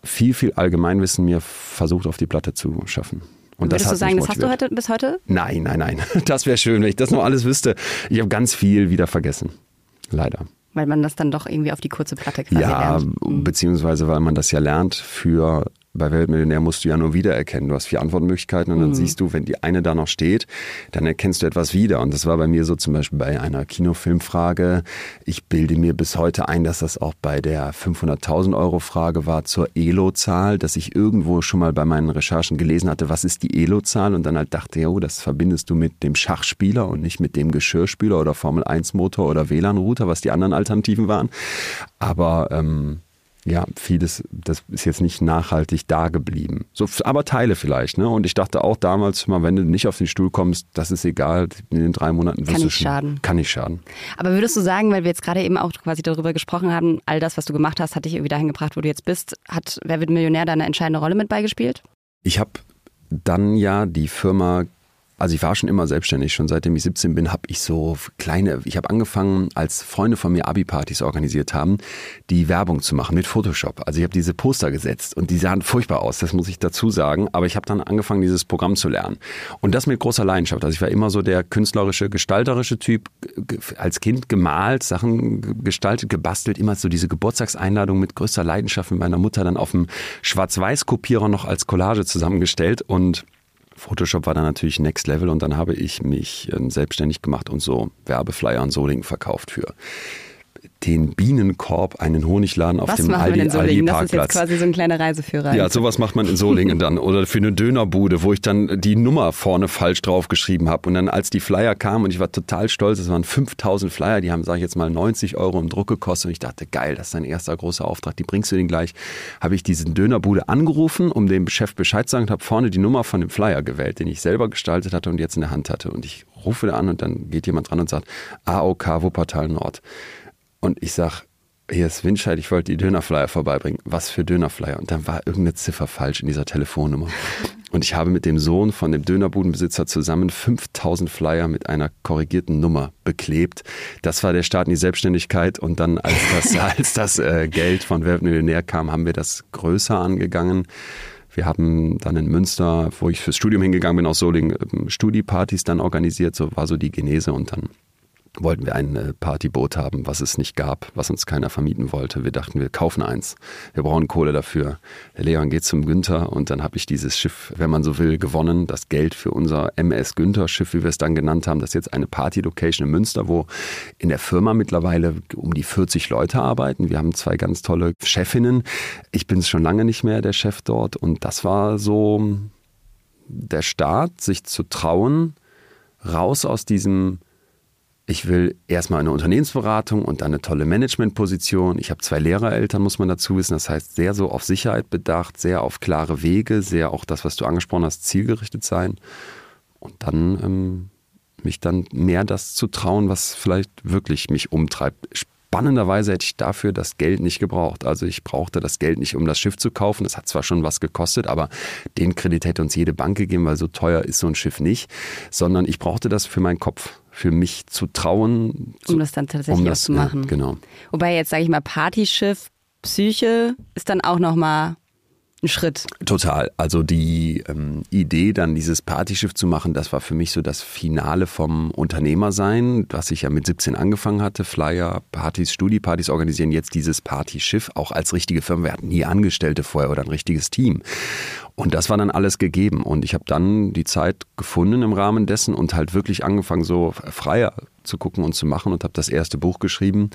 viel, viel Allgemeinwissen mir versucht auf die Platte zu schaffen. Und das Würdest hat du sagen, das hast du heute bis heute? Nein, nein, nein. Das wäre schön, wenn ich das noch alles wüsste. Ich habe ganz viel wieder vergessen. Leider. Weil man das dann doch irgendwie auf die kurze Platte quasi Ja, lernt. beziehungsweise weil man das ja lernt für bei Weltmillionär musst du ja nur wiedererkennen. Du hast vier Antwortmöglichkeiten und dann siehst du, wenn die eine da noch steht, dann erkennst du etwas wieder. Und das war bei mir so zum Beispiel bei einer Kinofilmfrage. Ich bilde mir bis heute ein, dass das auch bei der 500.000 Euro Frage war zur Elo-Zahl, dass ich irgendwo schon mal bei meinen Recherchen gelesen hatte, was ist die Elo-Zahl? Und dann halt dachte, ja, oh, das verbindest du mit dem Schachspieler und nicht mit dem Geschirrspüler oder Formel 1 Motor oder WLAN-Router, was die anderen Alternativen waren. Aber ähm, ja, vieles, das ist jetzt nicht nachhaltig da geblieben. So, aber Teile vielleicht, ne? Und ich dachte auch damals, mal, wenn du nicht auf den Stuhl kommst, das ist egal, in den drei Monaten wirst Kann du nicht schon- schaden. Kann nicht schaden. Aber würdest du sagen, weil wir jetzt gerade eben auch quasi darüber gesprochen haben, all das, was du gemacht hast, hat dich irgendwie dahin gebracht, wo du jetzt bist, hat Wer wird Millionär da eine entscheidende Rolle mit beigespielt? Ich habe dann ja die Firma, also ich war schon immer selbstständig, schon seitdem ich 17 bin, habe ich so kleine, ich habe angefangen, als Freunde von mir Abi-Partys organisiert haben, die Werbung zu machen mit Photoshop. Also ich habe diese Poster gesetzt und die sahen furchtbar aus, das muss ich dazu sagen, aber ich habe dann angefangen, dieses Programm zu lernen. Und das mit großer Leidenschaft. Also ich war immer so der künstlerische, gestalterische Typ, als Kind gemalt, Sachen ge- gestaltet, gebastelt, immer so diese Geburtstagseinladung mit größter Leidenschaft mit meiner Mutter dann auf dem Schwarz-Weiß-Kopierer noch als Collage zusammengestellt und Photoshop war dann natürlich Next Level und dann habe ich mich ähm, selbstständig gemacht und so Werbeflyer und Solingen verkauft für den Bienenkorb, einen Honigladen auf Was dem Aldi, so Aldi liegen? Das ist jetzt Parkplatz. quasi so ein kleiner Reiseführer. Ja, sowas macht man in Solingen dann. Oder für eine Dönerbude, wo ich dann die Nummer vorne falsch draufgeschrieben habe. Und dann, als die Flyer kamen, und ich war total stolz, es waren 5000 Flyer, die haben, sage ich jetzt mal, 90 Euro im Druck gekostet. Und ich dachte, geil, das ist dein erster großer Auftrag, die bringst du den gleich. Habe ich diese Dönerbude angerufen, um dem Chef Bescheid zu sagen und habe vorne die Nummer von dem Flyer gewählt, den ich selber gestaltet hatte und jetzt in der Hand hatte. Und ich rufe da an und dann geht jemand dran und sagt, AOK Wuppertal Nord. Und ich sag, hier ist Windscheid, ich wollte die Dönerflyer vorbeibringen. Was für Dönerflyer? Und dann war irgendeine Ziffer falsch in dieser Telefonnummer. Und ich habe mit dem Sohn von dem Dönerbudenbesitzer zusammen 5000 Flyer mit einer korrigierten Nummer beklebt. Das war der Start in die Selbstständigkeit. Und dann, als das, als das äh, Geld von Wer wird Millionär kam, haben wir das größer angegangen. Wir haben dann in Münster, wo ich fürs Studium hingegangen bin, aus Solingen, ähm, Studiepartys dann organisiert. So war so die Genese und dann wollten wir ein äh, Partyboot haben, was es nicht gab, was uns keiner vermieten wollte. Wir dachten, wir kaufen eins. Wir brauchen Kohle dafür. Leon geht zum Günther und dann habe ich dieses Schiff, wenn man so will, gewonnen. Das Geld für unser MS Günther Schiff, wie wir es dann genannt haben. Das ist jetzt eine Party-Location in Münster, wo in der Firma mittlerweile um die 40 Leute arbeiten. Wir haben zwei ganz tolle Chefinnen. Ich bin schon lange nicht mehr der Chef dort und das war so der Start, sich zu trauen, raus aus diesem ich will erstmal eine Unternehmensberatung und dann eine tolle Managementposition. Ich habe zwei Lehrereltern, muss man dazu wissen. Das heißt, sehr so auf Sicherheit bedacht, sehr auf klare Wege, sehr auch das, was du angesprochen hast, zielgerichtet sein. Und dann ähm, mich dann mehr das zu trauen, was vielleicht wirklich mich umtreibt. Spannenderweise hätte ich dafür das Geld nicht gebraucht. Also ich brauchte das Geld nicht, um das Schiff zu kaufen. Das hat zwar schon was gekostet, aber den Kredit hätte uns jede Bank gegeben, weil so teuer ist so ein Schiff nicht. Sondern ich brauchte das für meinen Kopf, für mich zu trauen. Zu, um das dann tatsächlich um auch das, zu machen. Ja, genau. Wobei jetzt, sage ich mal, Partyschiff, Psyche ist dann auch nochmal ein Schritt. Total. Also die ähm, Idee, dann dieses Partyschiff zu machen, das war für mich so das Finale vom Unternehmersein, was ich ja mit 17 angefangen hatte. Flyer, Partys, Studiepartys organisieren, jetzt dieses Partyschiff, auch als richtige Firma. Wir hatten nie Angestellte vorher oder ein richtiges Team. Und das war dann alles gegeben. Und ich habe dann die Zeit gefunden im Rahmen dessen und halt wirklich angefangen, so freier zu gucken und zu machen und habe das erste Buch geschrieben.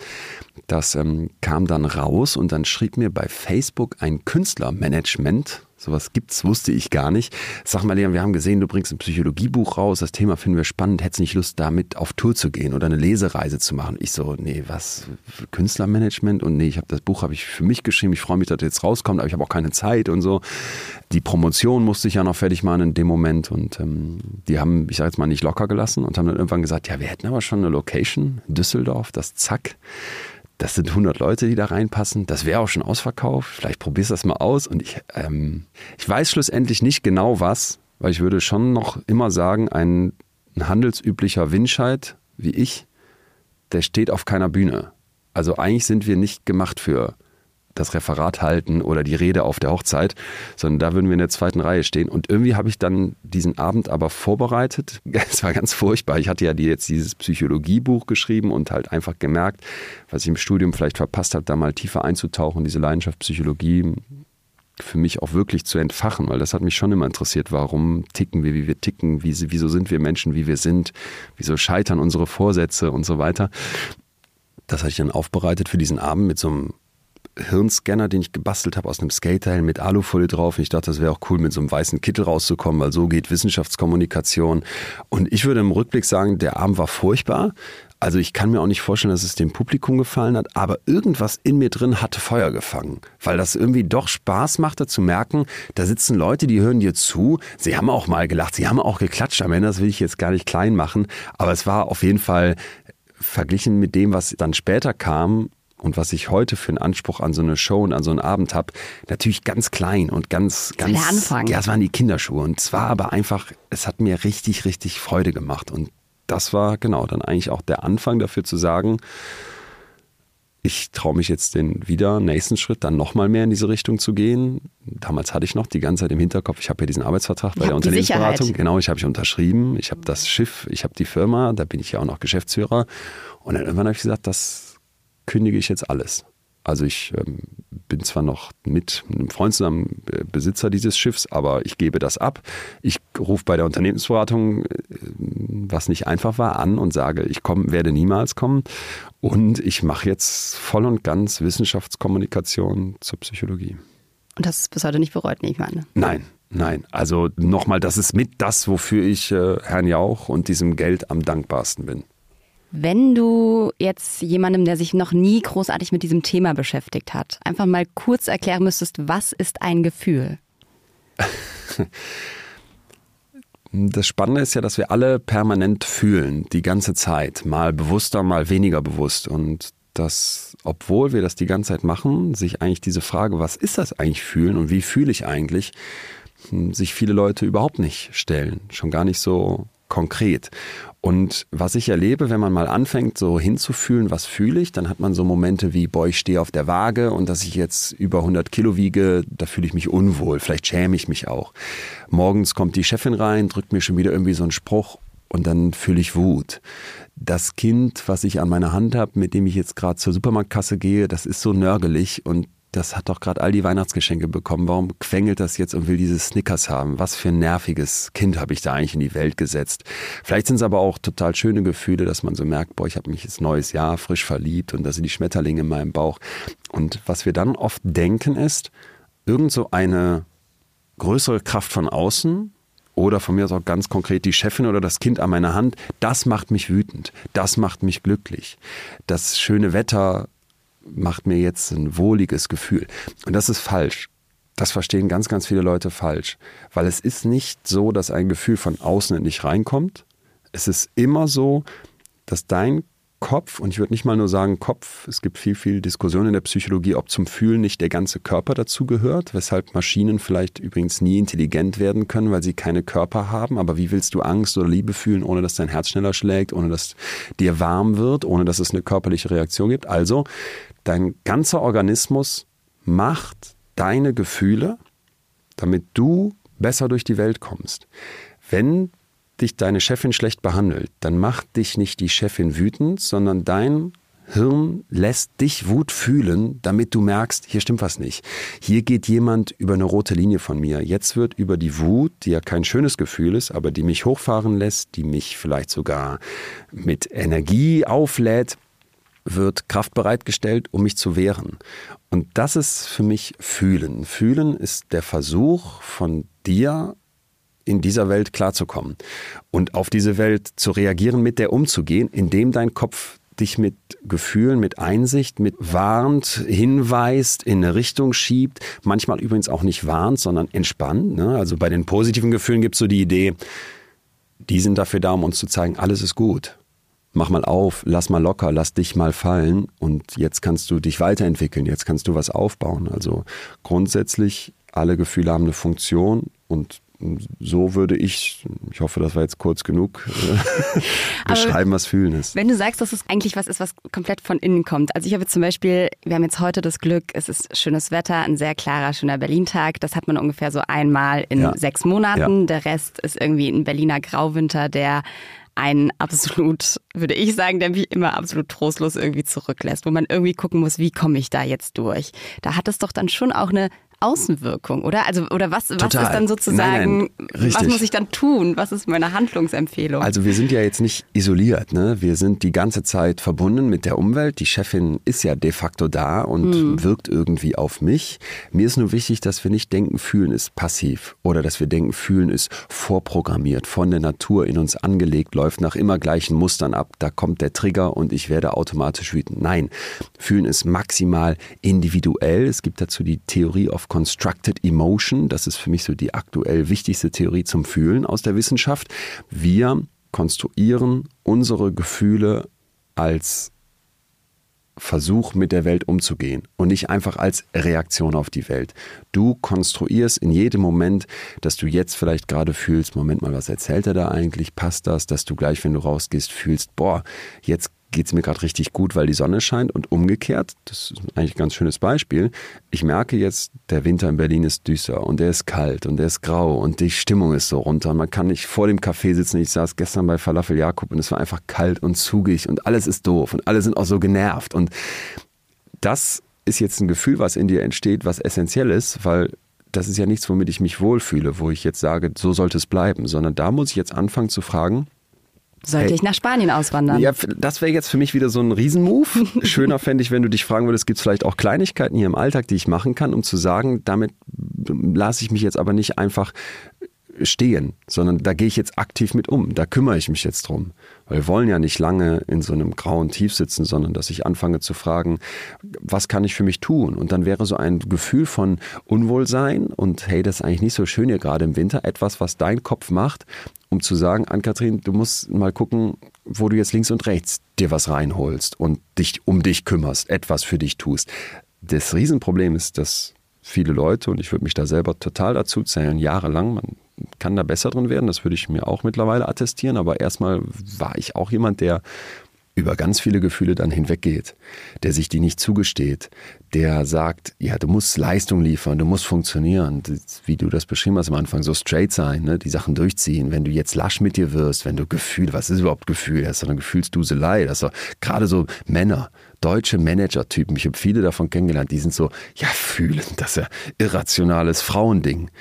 Das ähm, kam dann raus und dann schrieb mir bei Facebook ein Künstlermanagement, sowas gibt's, wusste ich gar nicht. Sag mal, Leon, wir haben gesehen, du bringst ein Psychologiebuch raus, das Thema finden wir spannend, hättest nicht Lust, damit auf Tour zu gehen oder eine Lesereise zu machen? Ich so, nee, was, Künstlermanagement? Und nee, ich habe das Buch habe ich für mich geschrieben, ich freue mich, dass das jetzt rauskommt, aber ich habe auch keine Zeit und so. Die Promotion musste ich ja noch fertig machen in dem Moment und ähm, die haben, ich sage jetzt mal, nicht locker gelassen und haben dann irgendwann gesagt, ja, wir hätten aber schon eine Location, Düsseldorf, das Zack. Das sind 100 Leute, die da reinpassen. Das wäre auch schon ausverkauft. Vielleicht probierst du das mal aus. Und ich, ähm, ich weiß schlussendlich nicht genau was, weil ich würde schon noch immer sagen, ein, ein handelsüblicher Winscheid wie ich, der steht auf keiner Bühne. Also eigentlich sind wir nicht gemacht für das Referat halten oder die Rede auf der Hochzeit, sondern da würden wir in der zweiten Reihe stehen. Und irgendwie habe ich dann diesen Abend aber vorbereitet. Es war ganz furchtbar. Ich hatte ja jetzt dieses Psychologiebuch geschrieben und halt einfach gemerkt, was ich im Studium vielleicht verpasst habe, da mal tiefer einzutauchen, diese Leidenschaft Psychologie für mich auch wirklich zu entfachen, weil das hat mich schon immer interessiert. Warum ticken wir, wie wir ticken? Wieso sind wir Menschen, wie wir sind? Wieso scheitern unsere Vorsätze und so weiter? Das hatte ich dann aufbereitet für diesen Abend mit so einem Hirnscanner, den ich gebastelt habe aus einem Skaterhelm mit Alufolie drauf. Und ich dachte, das wäre auch cool, mit so einem weißen Kittel rauszukommen, weil so geht Wissenschaftskommunikation. Und ich würde im Rückblick sagen, der Abend war furchtbar. Also ich kann mir auch nicht vorstellen, dass es dem Publikum gefallen hat, aber irgendwas in mir drin hatte Feuer gefangen, weil das irgendwie doch Spaß machte zu merken, da sitzen Leute, die hören dir zu. Sie haben auch mal gelacht, sie haben auch geklatscht am Ende, das will ich jetzt gar nicht klein machen, aber es war auf jeden Fall verglichen mit dem, was dann später kam, und was ich heute für einen Anspruch an so eine Show und an so einen Abend habe, natürlich ganz klein und ganz, ganz. Der Anfang. Ja, es waren die Kinderschuhe. Und zwar aber einfach, es hat mir richtig, richtig Freude gemacht. Und das war genau dann eigentlich auch der Anfang dafür zu sagen, ich traue mich jetzt den wieder nächsten Schritt, dann nochmal mehr in diese Richtung zu gehen. Damals hatte ich noch die ganze Zeit im Hinterkopf, ich habe ja diesen Arbeitsvertrag bei der Unternehmensberatung. Genau, ich habe ich unterschrieben, ich habe das Schiff, ich habe die Firma, da bin ich ja auch noch Geschäftsführer. Und dann irgendwann habe ich gesagt, das kündige ich jetzt alles. Also ich ähm, bin zwar noch mit einem Freund zusammen äh, Besitzer dieses Schiffs, aber ich gebe das ab. Ich rufe bei der Unternehmensberatung, äh, was nicht einfach war, an und sage, ich komm, werde niemals kommen. Und ich mache jetzt voll und ganz Wissenschaftskommunikation zur Psychologie. Und das ist bis heute nicht bereut, nehme ich meine. Nein, nein. Also nochmal, das ist mit das, wofür ich äh, Herrn Jauch und diesem Geld am dankbarsten bin. Wenn du jetzt jemandem, der sich noch nie großartig mit diesem Thema beschäftigt hat, einfach mal kurz erklären müsstest, was ist ein Gefühl? Das Spannende ist ja, dass wir alle permanent fühlen, die ganze Zeit, mal bewusster, mal weniger bewusst. Und dass, obwohl wir das die ganze Zeit machen, sich eigentlich diese Frage, was ist das eigentlich fühlen und wie fühle ich eigentlich, hm, sich viele Leute überhaupt nicht stellen. Schon gar nicht so konkret. Und was ich erlebe, wenn man mal anfängt, so hinzufühlen, was fühle ich, dann hat man so Momente wie, boah, ich stehe auf der Waage und dass ich jetzt über 100 Kilo wiege, da fühle ich mich unwohl, vielleicht schäme ich mich auch. Morgens kommt die Chefin rein, drückt mir schon wieder irgendwie so einen Spruch und dann fühle ich Wut. Das Kind, was ich an meiner Hand habe, mit dem ich jetzt gerade zur Supermarktkasse gehe, das ist so nörgelig und das hat doch gerade all die Weihnachtsgeschenke bekommen. Warum quengelt das jetzt und will diese Snickers haben? Was für ein nerviges Kind habe ich da eigentlich in die Welt gesetzt? Vielleicht sind es aber auch total schöne Gefühle, dass man so merkt, boah, ich habe mich jetzt neues Jahr frisch verliebt und da sind die Schmetterlinge in meinem Bauch. Und was wir dann oft denken ist, irgend so eine größere Kraft von außen oder von mir aus auch ganz konkret die Chefin oder das Kind an meiner Hand, das macht mich wütend, das macht mich glücklich. Das schöne Wetter macht mir jetzt ein wohliges Gefühl. Und das ist falsch. Das verstehen ganz, ganz viele Leute falsch. Weil es ist nicht so, dass ein Gefühl von außen nicht reinkommt. Es ist immer so, dass dein Kopf, und ich würde nicht mal nur sagen Kopf, es gibt viel, viel Diskussion in der Psychologie, ob zum Fühlen nicht der ganze Körper dazu gehört, weshalb Maschinen vielleicht übrigens nie intelligent werden können, weil sie keine Körper haben. Aber wie willst du Angst oder Liebe fühlen, ohne dass dein Herz schneller schlägt, ohne dass dir warm wird, ohne dass es eine körperliche Reaktion gibt? Also, dein ganzer Organismus macht deine Gefühle damit du besser durch die Welt kommst. Wenn dich deine Chefin schlecht behandelt, dann macht dich nicht die Chefin wütend, sondern dein Hirn lässt dich Wut fühlen, damit du merkst, hier stimmt was nicht. Hier geht jemand über eine rote Linie von mir. Jetzt wird über die Wut, die ja kein schönes Gefühl ist, aber die mich hochfahren lässt, die mich vielleicht sogar mit Energie auflädt, wird Kraft bereitgestellt, um mich zu wehren. Und das ist für mich Fühlen. Fühlen ist der Versuch von dir in dieser Welt klarzukommen und auf diese Welt zu reagieren, mit der umzugehen, indem dein Kopf dich mit Gefühlen, mit Einsicht, mit warnt, hinweist, in eine Richtung schiebt. Manchmal übrigens auch nicht warnt, sondern entspannt. Ne? Also bei den positiven Gefühlen gibt es so die Idee, die sind dafür da, um uns zu zeigen, alles ist gut. Mach mal auf, lass mal locker, lass dich mal fallen und jetzt kannst du dich weiterentwickeln, jetzt kannst du was aufbauen. Also grundsätzlich, alle Gefühle haben eine Funktion und so würde ich, ich hoffe, das war jetzt kurz genug, beschreiben, was fühlen ist. Wenn du sagst, dass es eigentlich was ist, was komplett von innen kommt. Also ich habe zum Beispiel, wir haben jetzt heute das Glück, es ist schönes Wetter, ein sehr klarer, schöner Berlin-Tag. Das hat man ungefähr so einmal in ja. sechs Monaten. Ja. Der Rest ist irgendwie ein Berliner Grauwinter, der ein absolut, würde ich sagen, der mich immer absolut trostlos irgendwie zurücklässt, wo man irgendwie gucken muss, wie komme ich da jetzt durch. Da hat es doch dann schon auch eine Außenwirkung, oder? Also, oder was, was ist dann sozusagen, nein, nein, was muss ich dann tun? Was ist meine Handlungsempfehlung? Also wir sind ja jetzt nicht isoliert, ne? Wir sind die ganze Zeit verbunden mit der Umwelt. Die Chefin ist ja de facto da und hm. wirkt irgendwie auf mich. Mir ist nur wichtig, dass wir nicht denken, fühlen ist passiv oder dass wir denken, fühlen ist vorprogrammiert, von der Natur in uns angelegt, läuft nach immer gleichen Mustern ab. Da kommt der Trigger und ich werde automatisch wütend. Nein, fühlen ist maximal individuell. Es gibt dazu die Theorie of Constructed Emotion. Das ist für mich so die aktuell wichtigste Theorie zum Fühlen aus der Wissenschaft. Wir konstruieren unsere Gefühle als Versuch, mit der Welt umzugehen und nicht einfach als Reaktion auf die Welt. Du konstruierst in jedem Moment, dass du jetzt vielleicht gerade fühlst, Moment mal, was erzählt er da eigentlich? Passt das? Dass du gleich, wenn du rausgehst, fühlst, boah, jetzt geht es mir gerade richtig gut, weil die Sonne scheint und umgekehrt, das ist eigentlich ein ganz schönes Beispiel, ich merke jetzt, der Winter in Berlin ist düster und der ist kalt und der ist grau und die Stimmung ist so runter. Man kann nicht vor dem Café sitzen. Ich saß gestern bei Falafel Jakob und es war einfach kalt und zugig und alles ist doof und alle sind auch so genervt und das ist jetzt ein Gefühl, was in dir entsteht, was essentiell ist, weil das ist ja nichts, womit ich mich wohlfühle, wo ich jetzt sage, so sollte es bleiben, sondern da muss ich jetzt anfangen zu fragen, sollte hey. ich nach Spanien auswandern? Ja, das wäre jetzt für mich wieder so ein Riesenmove. Schöner fände ich, wenn du dich fragen würdest, gibt es vielleicht auch Kleinigkeiten hier im Alltag, die ich machen kann, um zu sagen, damit lasse ich mich jetzt aber nicht einfach stehen, sondern da gehe ich jetzt aktiv mit um. Da kümmere ich mich jetzt drum. Weil wir wollen ja nicht lange in so einem grauen Tief sitzen, sondern dass ich anfange zu fragen, was kann ich für mich tun? Und dann wäre so ein Gefühl von Unwohlsein und hey, das ist eigentlich nicht so schön hier gerade im Winter, etwas, was dein Kopf macht, um zu sagen, Ann-Kathrin, du musst mal gucken, wo du jetzt links und rechts dir was reinholst und dich um dich kümmerst, etwas für dich tust. Das Riesenproblem ist, dass viele Leute, und ich würde mich da selber total dazu zählen, jahrelang, man kann da besser drin werden, das würde ich mir auch mittlerweile attestieren, aber erstmal war ich auch jemand, der über ganz viele Gefühle dann hinweggeht, der sich die nicht zugesteht, der sagt, ja, du musst Leistung liefern, du musst funktionieren, wie du das beschrieben hast am Anfang, so straight sein, ne? die Sachen durchziehen. Wenn du jetzt lasch mit dir wirst, wenn du Gefühl, was ist überhaupt Gefühl? Das ist doch eine Gefühlsduselei. Das ist gerade so Männer, deutsche Manager-Typen, ich habe viele davon kennengelernt, die sind so, ja, fühlen, das ist ja irrationales Frauending.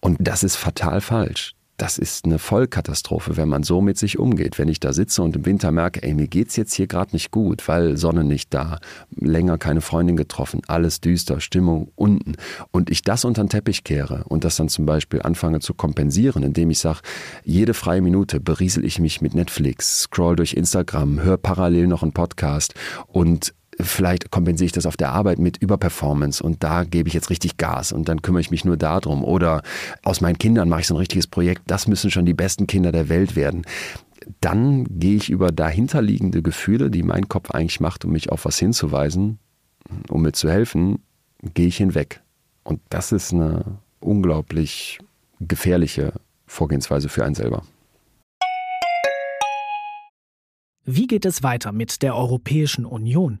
Und das ist fatal falsch das ist eine Vollkatastrophe, wenn man so mit sich umgeht. Wenn ich da sitze und im Winter merke, ey, mir geht's jetzt hier gerade nicht gut, weil Sonne nicht da, länger keine Freundin getroffen, alles düster, Stimmung unten und ich das unter den Teppich kehre und das dann zum Beispiel anfange zu kompensieren, indem ich sage, jede freie Minute beriesel ich mich mit Netflix, scroll durch Instagram, höre parallel noch einen Podcast und vielleicht kompensiere ich das auf der Arbeit mit Überperformance und da gebe ich jetzt richtig Gas und dann kümmere ich mich nur darum. Oder aus meinen Kindern mache ich so ein richtiges Projekt, das müssen schon die besten Kinder der Welt werden. Dann gehe ich über dahinterliegende Gefühle, die mein Kopf eigentlich macht, um mich auf was hinzuweisen, um mir zu helfen, gehe ich hinweg. Und das ist eine unglaublich gefährliche Vorgehensweise für einen selber. Wie geht es weiter mit der Europäischen Union?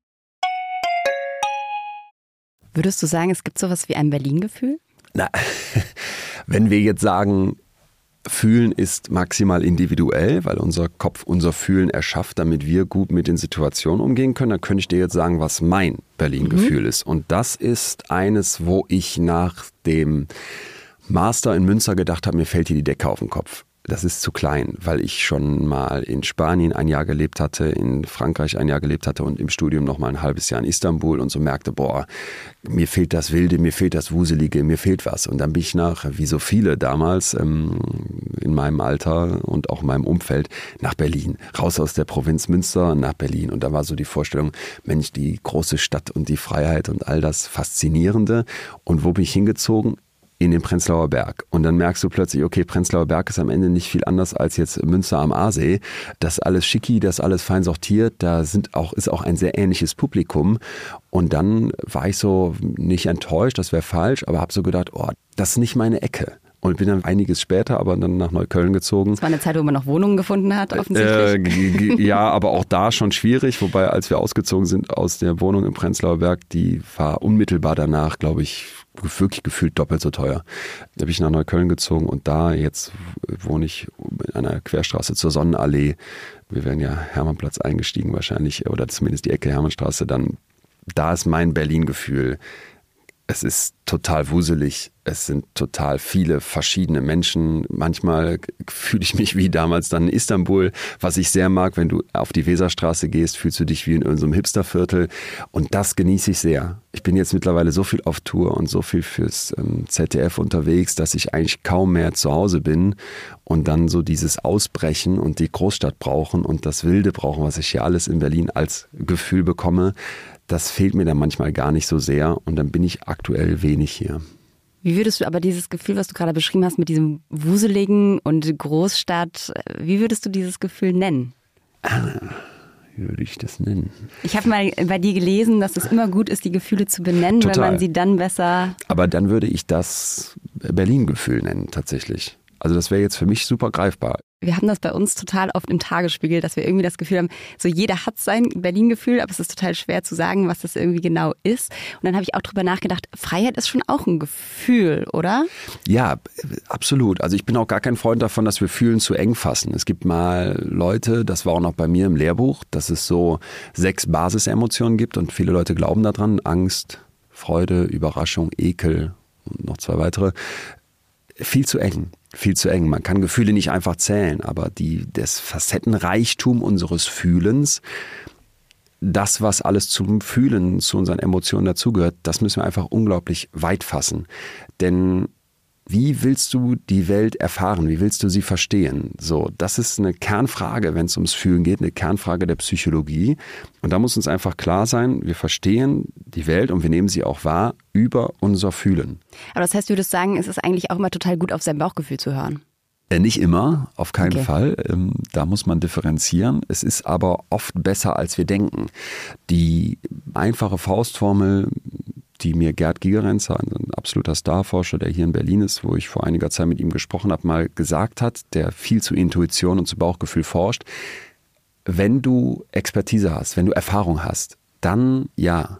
Würdest du sagen, es gibt sowas wie ein Berlin-Gefühl? Na, wenn wir jetzt sagen, Fühlen ist maximal individuell, weil unser Kopf unser Fühlen erschafft, damit wir gut mit den Situationen umgehen können, dann könnte ich dir jetzt sagen, was mein Berlin-Gefühl mhm. ist. Und das ist eines, wo ich nach dem Master in Münster gedacht habe, mir fällt hier die Decke auf den Kopf das ist zu klein, weil ich schon mal in Spanien ein Jahr gelebt hatte, in Frankreich ein Jahr gelebt hatte und im Studium noch mal ein halbes Jahr in Istanbul und so merkte, boah, mir fehlt das Wilde, mir fehlt das Wuselige, mir fehlt was. Und dann bin ich nach, wie so viele damals ähm, in meinem Alter und auch in meinem Umfeld, nach Berlin. Raus aus der Provinz Münster nach Berlin. Und da war so die Vorstellung, Mensch, die große Stadt und die Freiheit und all das Faszinierende. Und wo bin ich hingezogen? In den Prenzlauer Berg. Und dann merkst du plötzlich, okay, Prenzlauer Berg ist am Ende nicht viel anders als jetzt Münster am Aasee. Das alles schicki, das alles fein sortiert, da sind auch, ist auch ein sehr ähnliches Publikum. Und dann war ich so nicht enttäuscht, das wäre falsch, aber habe so gedacht, oh, das ist nicht meine Ecke. Und bin dann einiges später aber dann nach Neukölln gezogen. Das war eine Zeit, wo man noch Wohnungen gefunden hat, offensichtlich. Äh, ja, aber auch da schon schwierig. Wobei, als wir ausgezogen sind aus der Wohnung im Prenzlauer Berg, die war unmittelbar danach, glaube ich, wirklich gefühlt doppelt so teuer. Da bin ich nach Neukölln gezogen und da jetzt wohne ich in einer Querstraße zur Sonnenallee. Wir werden ja Hermannplatz eingestiegen wahrscheinlich oder zumindest die Ecke Hermannstraße. Dann da ist mein Berlin-Gefühl es ist total wuselig. Es sind total viele verschiedene Menschen. Manchmal fühle ich mich wie damals dann in Istanbul, was ich sehr mag. Wenn du auf die Weserstraße gehst, fühlst du dich wie in unserem Hipsterviertel. Und das genieße ich sehr. Ich bin jetzt mittlerweile so viel auf Tour und so viel fürs ähm, ZDF unterwegs, dass ich eigentlich kaum mehr zu Hause bin und dann so dieses Ausbrechen und die Großstadt brauchen und das Wilde brauchen, was ich hier alles in Berlin als Gefühl bekomme das fehlt mir dann manchmal gar nicht so sehr und dann bin ich aktuell wenig hier. Wie würdest du aber dieses Gefühl, was du gerade beschrieben hast, mit diesem Wuseligen und Großstadt, wie würdest du dieses Gefühl nennen? Ah, wie würde ich das nennen? Ich habe mal bei dir gelesen, dass es immer gut ist, die Gefühle zu benennen, Total. weil man sie dann besser. Aber dann würde ich das Berlin-Gefühl nennen, tatsächlich. Also das wäre jetzt für mich super greifbar wir haben das bei uns total oft im Tagesspiegel, dass wir irgendwie das Gefühl haben, so jeder hat sein Berlin-Gefühl, aber es ist total schwer zu sagen, was das irgendwie genau ist. Und dann habe ich auch drüber nachgedacht, Freiheit ist schon auch ein Gefühl, oder? Ja, absolut. Also ich bin auch gar kein Freund davon, dass wir Fühlen zu eng fassen. Es gibt mal Leute, das war auch noch bei mir im Lehrbuch, dass es so sechs Basisemotionen gibt und viele Leute glauben daran. Angst, Freude, Überraschung, Ekel und noch zwei weitere. Viel zu eng viel zu eng. Man kann Gefühle nicht einfach zählen, aber die, das Facettenreichtum unseres Fühlens, das, was alles zum Fühlen, zu unseren Emotionen dazugehört, das müssen wir einfach unglaublich weit fassen. Denn wie willst du die Welt erfahren? Wie willst du sie verstehen? So, das ist eine Kernfrage, wenn es ums Fühlen geht, eine Kernfrage der Psychologie. Und da muss uns einfach klar sein, wir verstehen die Welt und wir nehmen sie auch wahr über unser Fühlen. Aber das heißt, du würdest sagen, es ist eigentlich auch immer total gut, auf sein Bauchgefühl zu hören. Äh, nicht immer, auf keinen okay. Fall. Ähm, da muss man differenzieren. Es ist aber oft besser, als wir denken. Die einfache Faustformel, die mir Gerd Gigerenzer, ein absoluter Starforscher, der hier in Berlin ist, wo ich vor einiger Zeit mit ihm gesprochen habe, mal gesagt hat, der viel zu Intuition und zu Bauchgefühl forscht. Wenn du Expertise hast, wenn du Erfahrung hast, dann ja.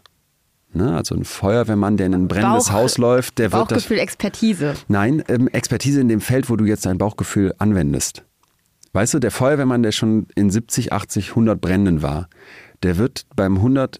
Ne? Also ein Feuerwehrmann, der in ein brennendes Bauch, Haus läuft, der wird Bauchgefühl, das, Expertise. Nein, ähm, Expertise in dem Feld, wo du jetzt dein Bauchgefühl anwendest. Weißt du, der Feuerwehrmann, der schon in 70, 80, 100 Bränden war, der wird beim 103.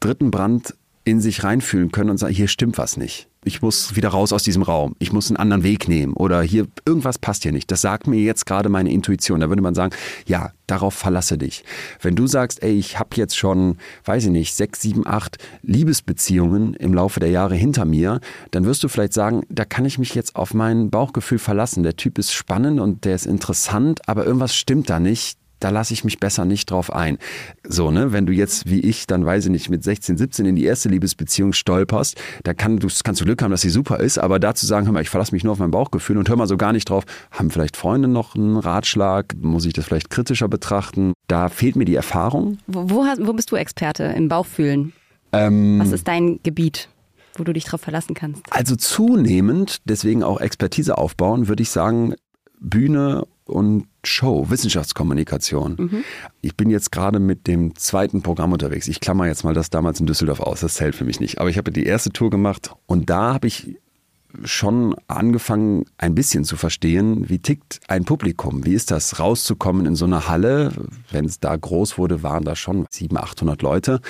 Brand in sich reinfühlen können und sagen, hier stimmt was nicht. Ich muss wieder raus aus diesem Raum. Ich muss einen anderen Weg nehmen oder hier irgendwas passt hier nicht. Das sagt mir jetzt gerade meine Intuition. Da würde man sagen, ja, darauf verlasse dich. Wenn du sagst, ey, ich habe jetzt schon, weiß ich nicht, sechs, sieben, acht Liebesbeziehungen im Laufe der Jahre hinter mir, dann wirst du vielleicht sagen, da kann ich mich jetzt auf mein Bauchgefühl verlassen. Der Typ ist spannend und der ist interessant, aber irgendwas stimmt da nicht da lasse ich mich besser nicht drauf ein. So, ne, wenn du jetzt wie ich, dann weiß ich nicht, mit 16, 17 in die erste Liebesbeziehung stolperst, da kann, du, kannst du Glück haben, dass sie super ist, aber dazu sagen, hör mal, ich verlasse mich nur auf mein Bauchgefühl und hör mal so gar nicht drauf, haben vielleicht Freunde noch einen Ratschlag, muss ich das vielleicht kritischer betrachten? Da fehlt mir die Erfahrung. Wo, wo, hast, wo bist du Experte im Bauchfühlen? Ähm, Was ist dein Gebiet? wo du dich darauf verlassen kannst? Also zunehmend, deswegen auch Expertise aufbauen, würde ich sagen, Bühne und Show, Wissenschaftskommunikation. Mhm. Ich bin jetzt gerade mit dem zweiten Programm unterwegs. Ich klammer jetzt mal das damals in Düsseldorf aus, das zählt für mich nicht. Aber ich habe die erste Tour gemacht und da habe ich schon angefangen, ein bisschen zu verstehen, wie tickt ein Publikum? Wie ist das, rauszukommen in so eine Halle? Wenn es da groß wurde, waren da schon 700, 800 Leute.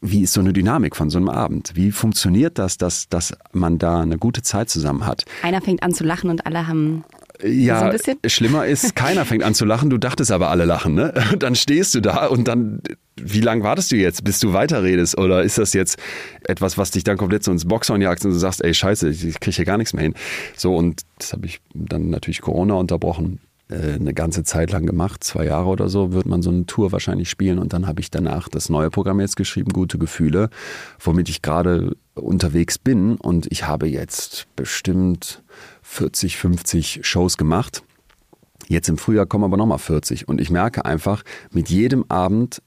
Wie ist so eine Dynamik von so einem Abend? Wie funktioniert das, dass, dass man da eine gute Zeit zusammen hat? Einer fängt an zu lachen und alle haben ja, so schlimmer ist, keiner fängt an zu lachen, du dachtest aber alle lachen, ne? Dann stehst du da und dann, wie lange wartest du jetzt, bis du weiterredest? Oder ist das jetzt etwas, was dich dann komplett so ins Boxhorn jagt und du sagst, ey, scheiße, ich kriege hier gar nichts mehr hin. So, und das habe ich dann natürlich Corona unterbrochen äh, eine ganze Zeit lang gemacht, zwei Jahre oder so, wird man so eine Tour wahrscheinlich spielen und dann habe ich danach das neue Programm jetzt geschrieben, Gute Gefühle, womit ich gerade unterwegs bin und ich habe jetzt bestimmt 40, 50 Shows gemacht. Jetzt im Frühjahr kommen aber nochmal 40 und ich merke einfach, mit jedem Abend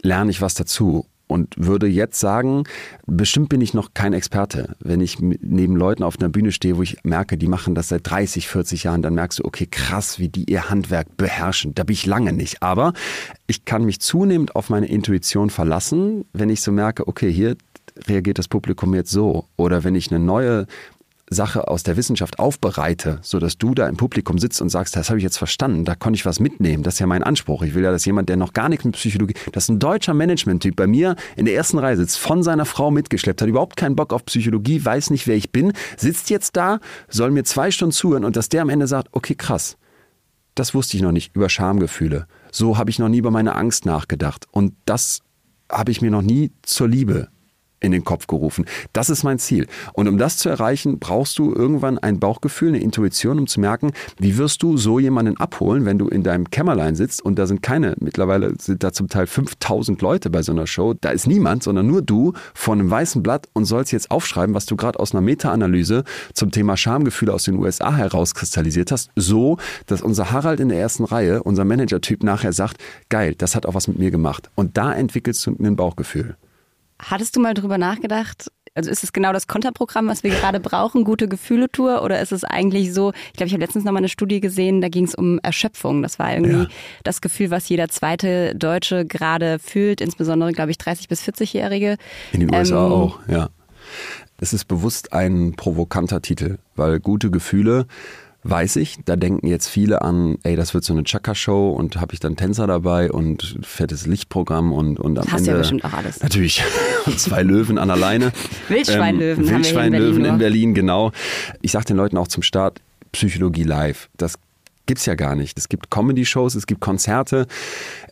lerne ich was dazu und würde jetzt sagen, bestimmt bin ich noch kein Experte. Wenn ich neben Leuten auf einer Bühne stehe, wo ich merke, die machen das seit 30, 40 Jahren, dann merkst du, okay, krass, wie die ihr Handwerk beherrschen. Da bin ich lange nicht. Aber ich kann mich zunehmend auf meine Intuition verlassen, wenn ich so merke, okay, hier reagiert das Publikum jetzt so. Oder wenn ich eine neue Sache aus der Wissenschaft aufbereite, so dass du da im Publikum sitzt und sagst, das habe ich jetzt verstanden, da konnte ich was mitnehmen. Das ist ja mein Anspruch. Ich will ja, dass jemand, der noch gar nichts mit Psychologie, das ist ein deutscher Management-Typ, bei mir in der ersten Reihe sitzt, von seiner Frau mitgeschleppt, hat überhaupt keinen Bock auf Psychologie, weiß nicht, wer ich bin, sitzt jetzt da, soll mir zwei Stunden zuhören und dass der am Ende sagt, okay, krass, das wusste ich noch nicht über Schamgefühle. So habe ich noch nie über meine Angst nachgedacht. Und das habe ich mir noch nie zur Liebe in den Kopf gerufen. Das ist mein Ziel. Und um das zu erreichen, brauchst du irgendwann ein Bauchgefühl, eine Intuition, um zu merken, wie wirst du so jemanden abholen, wenn du in deinem Kämmerlein sitzt und da sind keine, mittlerweile sind da zum Teil 5000 Leute bei so einer Show, da ist niemand, sondern nur du vor einem weißen Blatt und sollst jetzt aufschreiben, was du gerade aus einer Meta-Analyse zum Thema Schamgefühle aus den USA herauskristallisiert hast, so, dass unser Harald in der ersten Reihe, unser Manager-Typ nachher sagt, geil, das hat auch was mit mir gemacht. Und da entwickelst du ein Bauchgefühl. Hattest du mal drüber nachgedacht, also ist es genau das Konterprogramm, was wir gerade brauchen, gute Gefühle-Tour? Oder ist es eigentlich so, ich glaube, ich habe letztens noch mal eine Studie gesehen, da ging es um Erschöpfung. Das war irgendwie ja. das Gefühl, was jeder zweite Deutsche gerade fühlt, insbesondere, glaube ich, 30- bis 40-Jährige. In den USA ähm, auch, ja. Es ist bewusst ein provokanter Titel, weil gute Gefühle weiß ich. Da denken jetzt viele an, ey, das wird so eine Chaka-Show und habe ich dann Tänzer dabei und fettes Lichtprogramm und, und am Hast Ende. ja bestimmt auch alles. Natürlich. Und zwei Löwen an der Leine. Wildschweinlöwen. Ähm, Wildschweinlöwen in, in Berlin, genau. Ich sage den Leuten auch zum Start, Psychologie live. Das gibt's ja gar nicht. Es gibt Comedy-Shows, es gibt Konzerte,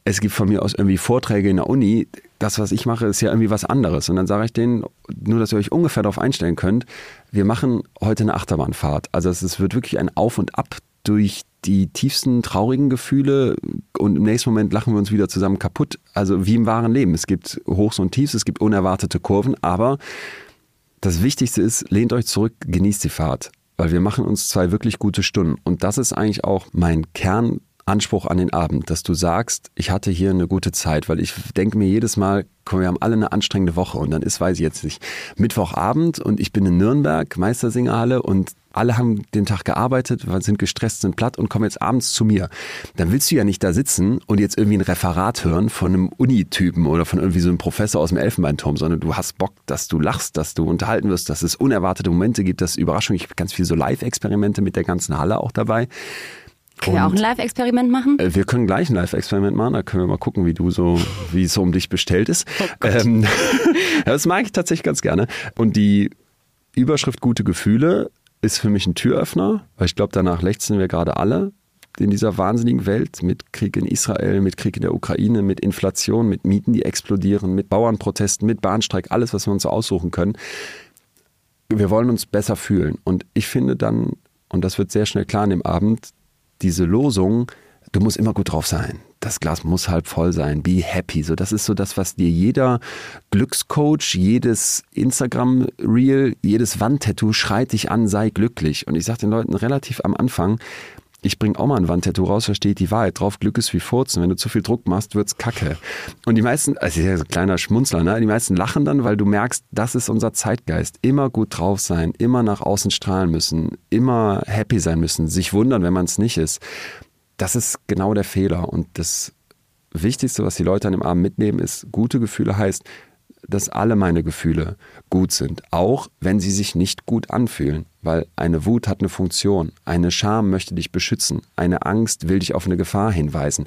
es gibt von mir aus irgendwie Vorträge in der Uni. Das, was ich mache, ist ja irgendwie was anderes. Und dann sage ich denen, nur dass ihr euch ungefähr darauf einstellen könnt, wir machen heute eine Achterbahnfahrt. Also es wird wirklich ein Auf und Ab durch die tiefsten traurigen Gefühle und im nächsten Moment lachen wir uns wieder zusammen kaputt. Also wie im wahren Leben. Es gibt Hochs und Tiefs, es gibt unerwartete Kurven, aber das Wichtigste ist, lehnt euch zurück, genießt die Fahrt weil wir machen uns zwei wirklich gute Stunden. Und das ist eigentlich auch mein Kernanspruch an den Abend, dass du sagst, ich hatte hier eine gute Zeit, weil ich denke mir jedes Mal, komm, wir haben alle eine anstrengende Woche und dann ist, weiß ich jetzt nicht, Mittwochabend und ich bin in Nürnberg, Meistersingerhalle und alle haben den Tag gearbeitet, sind gestresst, sind platt und kommen jetzt abends zu mir. Dann willst du ja nicht da sitzen und jetzt irgendwie ein Referat hören von einem Unitypen oder von irgendwie so einem Professor aus dem Elfenbeinturm, sondern du hast Bock, dass du lachst, dass du unterhalten wirst, dass es unerwartete Momente gibt, dass Überraschungen. Ich habe ganz viel so Live-Experimente mit der ganzen Halle auch dabei. Können wir auch ein Live-Experiment machen? Äh, wir können gleich ein Live-Experiment machen. Da können wir mal gucken, wie du so, wie es so um dich bestellt ist. Oh ähm, das mag ich tatsächlich ganz gerne. Und die Überschrift Gute Gefühle ist für mich ein Türöffner, weil ich glaube, danach lechzen wir gerade alle in dieser wahnsinnigen Welt mit Krieg in Israel, mit Krieg in der Ukraine, mit Inflation, mit Mieten, die explodieren, mit Bauernprotesten, mit Bahnstreik, alles, was wir uns so aussuchen können. Wir wollen uns besser fühlen. Und ich finde dann, und das wird sehr schnell klar an dem Abend, diese Losung, du musst immer gut drauf sein. Das Glas muss halb voll sein. Be happy. So, das ist so das, was dir jeder Glückscoach, jedes Instagram-Reel, jedes Wandtattoo schreit dich an, sei glücklich. Und ich sage den Leuten relativ am Anfang, ich bringe auch mal ein Wandtattoo raus, da die Wahrheit drauf, Glück ist wie Furzen. Wenn du zu viel Druck machst, wird's kacke. Und die meisten, also ja so ein kleiner Schmunzler, ne? die meisten lachen dann, weil du merkst, das ist unser Zeitgeist. Immer gut drauf sein, immer nach außen strahlen müssen, immer happy sein müssen, sich wundern, wenn man es nicht ist. Das ist genau der Fehler. Und das Wichtigste, was die Leute an dem Abend mitnehmen, ist, gute Gefühle heißt, dass alle meine Gefühle gut sind, auch wenn sie sich nicht gut anfühlen, weil eine Wut hat eine Funktion, eine Scham möchte dich beschützen, eine Angst will dich auf eine Gefahr hinweisen.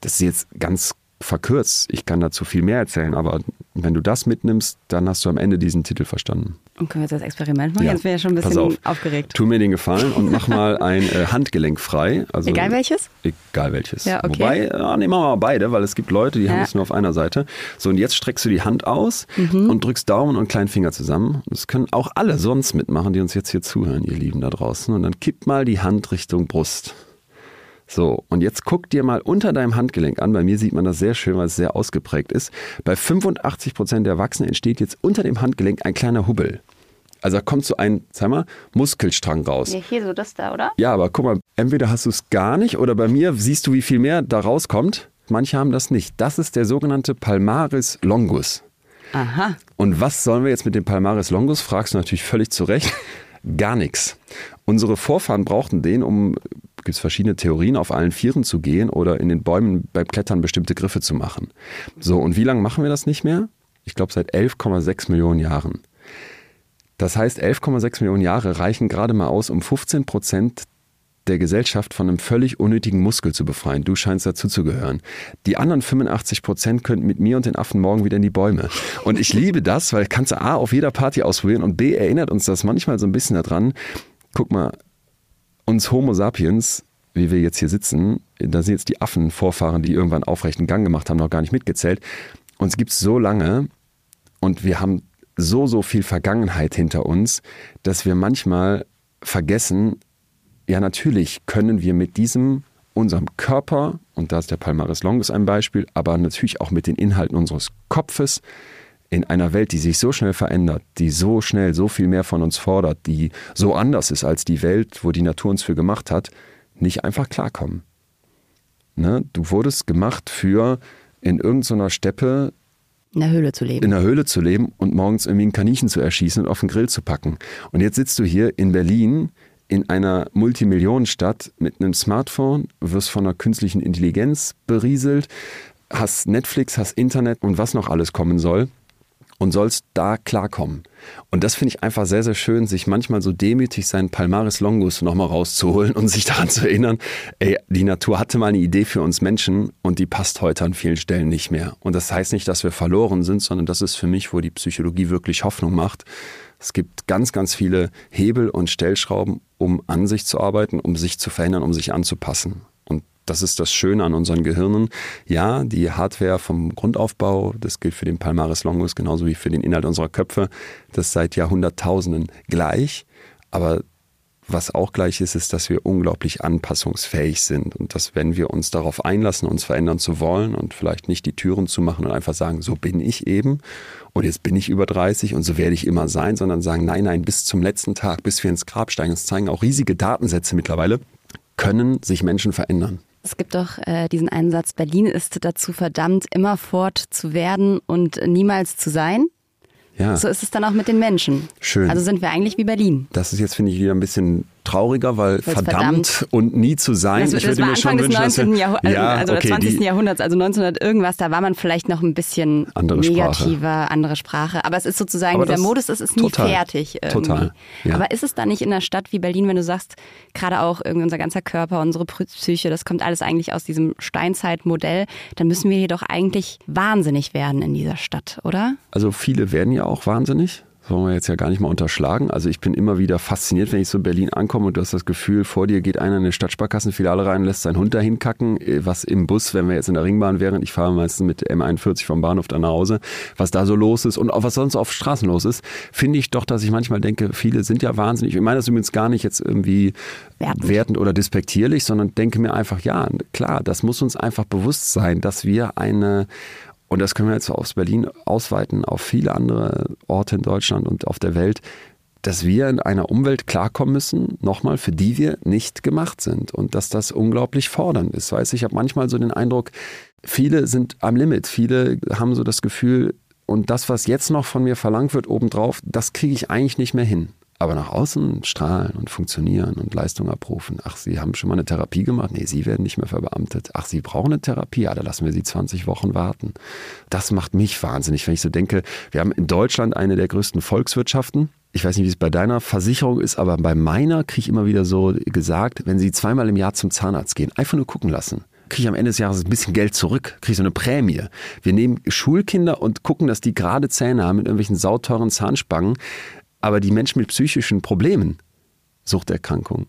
Das ist jetzt ganz verkürzt, ich kann dazu viel mehr erzählen, aber wenn du das mitnimmst, dann hast du am Ende diesen Titel verstanden. Und können wir jetzt das Experiment machen? Ja. Jetzt bin ich ja schon ein bisschen auf. aufgeregt. Tu mir den Gefallen und mach mal ein äh, Handgelenk frei. Also, egal welches? Egal welches. Ja, okay. Wobei, ja, nehmen wir mal beide, weil es gibt Leute, die ja. haben es nur auf einer Seite. So, und jetzt streckst du die Hand aus mhm. und drückst Daumen und kleinen Finger zusammen. Das können auch alle sonst mitmachen, die uns jetzt hier zuhören, ihr Lieben da draußen. Und dann kipp mal die Hand Richtung Brust. So, und jetzt guck dir mal unter deinem Handgelenk an. Bei mir sieht man das sehr schön, weil es sehr ausgeprägt ist. Bei 85 Prozent der Erwachsenen entsteht jetzt unter dem Handgelenk ein kleiner Hubbel. Also da kommt so ein, sag mal, Muskelstrang raus. Ja, hier so das da, oder? Ja, aber guck mal, entweder hast du es gar nicht oder bei mir siehst du, wie viel mehr da rauskommt. Manche haben das nicht. Das ist der sogenannte Palmaris longus. Aha. Und was sollen wir jetzt mit dem Palmaris longus? Fragst du natürlich völlig zu Recht. Gar nichts. Unsere Vorfahren brauchten den, um gibt es verschiedene Theorien, auf allen Vieren zu gehen oder in den Bäumen beim Klettern bestimmte Griffe zu machen. So, und wie lange machen wir das nicht mehr? Ich glaube seit 11,6 Millionen Jahren. Das heißt, 11,6 Millionen Jahre reichen gerade mal aus, um 15 Prozent der Gesellschaft von einem völlig unnötigen Muskel zu befreien. Du scheinst dazu zu gehören. Die anderen 85 Prozent könnten mit mir und den Affen morgen wieder in die Bäume. Und ich liebe das, weil kannst du A auf jeder Party ausprobieren und B erinnert uns das manchmal so ein bisschen daran. Guck mal, uns Homo sapiens, wie wir jetzt hier sitzen, da sind jetzt die Affenvorfahren, die irgendwann aufrechten Gang gemacht haben, noch gar nicht mitgezählt. Uns gibt es so lange und wir haben so, so viel Vergangenheit hinter uns, dass wir manchmal vergessen, ja natürlich können wir mit diesem unserem Körper, und da ist der Palmaris Longus ein Beispiel, aber natürlich auch mit den Inhalten unseres Kopfes, in einer Welt, die sich so schnell verändert, die so schnell so viel mehr von uns fordert, die so anders ist als die Welt, wo die Natur uns für gemacht hat, nicht einfach klarkommen. Ne? Du wurdest gemacht für in irgendeiner Steppe in der Höhle zu leben. In der Höhle zu leben und morgens irgendwie ein Kaninchen zu erschießen und auf den Grill zu packen. Und jetzt sitzt du hier in Berlin in einer Multimillionenstadt mit einem Smartphone, wirst von einer künstlichen Intelligenz berieselt, hast Netflix, hast Internet und was noch alles kommen soll und sollst da klarkommen. Und das finde ich einfach sehr, sehr schön, sich manchmal so demütig seinen Palmaris Longus nochmal rauszuholen und sich daran zu erinnern, ey, die Natur hatte mal eine Idee für uns Menschen und die passt heute an vielen Stellen nicht mehr. Und das heißt nicht, dass wir verloren sind, sondern das ist für mich, wo die Psychologie wirklich Hoffnung macht. Es gibt ganz, ganz viele Hebel und Stellschrauben, um an sich zu arbeiten, um sich zu verändern, um sich anzupassen das ist das Schöne an unseren Gehirnen. Ja, die Hardware vom Grundaufbau, das gilt für den Palmaris longus genauso wie für den Inhalt unserer Köpfe, das seit Jahrhunderttausenden gleich. Aber was auch gleich ist, ist, dass wir unglaublich anpassungsfähig sind und dass wenn wir uns darauf einlassen, uns verändern zu wollen und vielleicht nicht die Türen zu machen und einfach sagen, so bin ich eben und jetzt bin ich über 30 und so werde ich immer sein, sondern sagen, nein, nein, bis zum letzten Tag, bis wir ins Grab steigen. Das zeigen auch riesige Datensätze mittlerweile, können sich Menschen verändern. Es gibt doch äh, diesen einen Satz, Berlin ist dazu verdammt, immer fort zu werden und niemals zu sein. Ja. So ist es dann auch mit den Menschen. Schön. Also sind wir eigentlich wie Berlin. Das ist jetzt, finde ich, wieder ein bisschen trauriger, weil verdammt, verdammt, und nie zu sein. Das, ich würde mir schon wünschen, 19. Jahrh ja, also okay, 20. Die, Jahrhunderts, also 1900 irgendwas, da war man vielleicht noch ein bisschen andere negativer, andere Sprache. Aber es ist sozusagen, Aber dieser Modus, es ist nie total, fertig. Irgendwie. Total. Ja. Aber ist es da nicht in einer Stadt wie Berlin, wenn du sagst, gerade auch irgendwie unser ganzer Körper, unsere Psyche, das kommt alles eigentlich aus diesem Steinzeitmodell, dann müssen wir jedoch eigentlich wahnsinnig werden in dieser Stadt, oder? Also viele werden ja auch wahnsinnig Das wollen wir jetzt ja gar nicht mal unterschlagen. Also ich bin immer wieder fasziniert, wenn ich so in Berlin ankomme und du hast das Gefühl, vor dir geht einer in eine Stadtsparkassenfiliale rein, lässt seinen Hund dahin kacken, was im Bus, wenn wir jetzt in der Ringbahn wären, ich fahre meistens mit M41 vom Bahnhof dann nach Hause, was da so los ist und auch was sonst auf Straßen los ist, finde ich doch, dass ich manchmal denke, viele sind ja wahnsinnig. Ich meine das übrigens gar nicht jetzt irgendwie wertend, wertend oder despektierlich, sondern denke mir einfach, ja, klar, das muss uns einfach bewusst sein, dass wir eine und das können wir jetzt aus Berlin ausweiten auf viele andere Orte in Deutschland und auf der Welt, dass wir in einer Umwelt klarkommen müssen, nochmal, für die wir nicht gemacht sind und dass das unglaublich fordernd ist. Weißt, ich habe manchmal so den Eindruck, viele sind am Limit, viele haben so das Gefühl, und das, was jetzt noch von mir verlangt wird obendrauf, das kriege ich eigentlich nicht mehr hin. Aber nach außen strahlen und funktionieren und Leistung abrufen. Ach, Sie haben schon mal eine Therapie gemacht? Nee, Sie werden nicht mehr verbeamtet. Ach, Sie brauchen eine Therapie? Ja, da lassen wir Sie 20 Wochen warten. Das macht mich wahnsinnig, wenn ich so denke, wir haben in Deutschland eine der größten Volkswirtschaften. Ich weiß nicht, wie es bei deiner Versicherung ist, aber bei meiner kriege ich immer wieder so gesagt, wenn Sie zweimal im Jahr zum Zahnarzt gehen, einfach nur gucken lassen kriege ich am Ende des Jahres ein bisschen Geld zurück, kriege ich so eine Prämie. Wir nehmen Schulkinder und gucken, dass die gerade Zähne haben mit irgendwelchen sauteuren Zahnspangen. Aber die Menschen mit psychischen Problemen, Suchterkrankungen,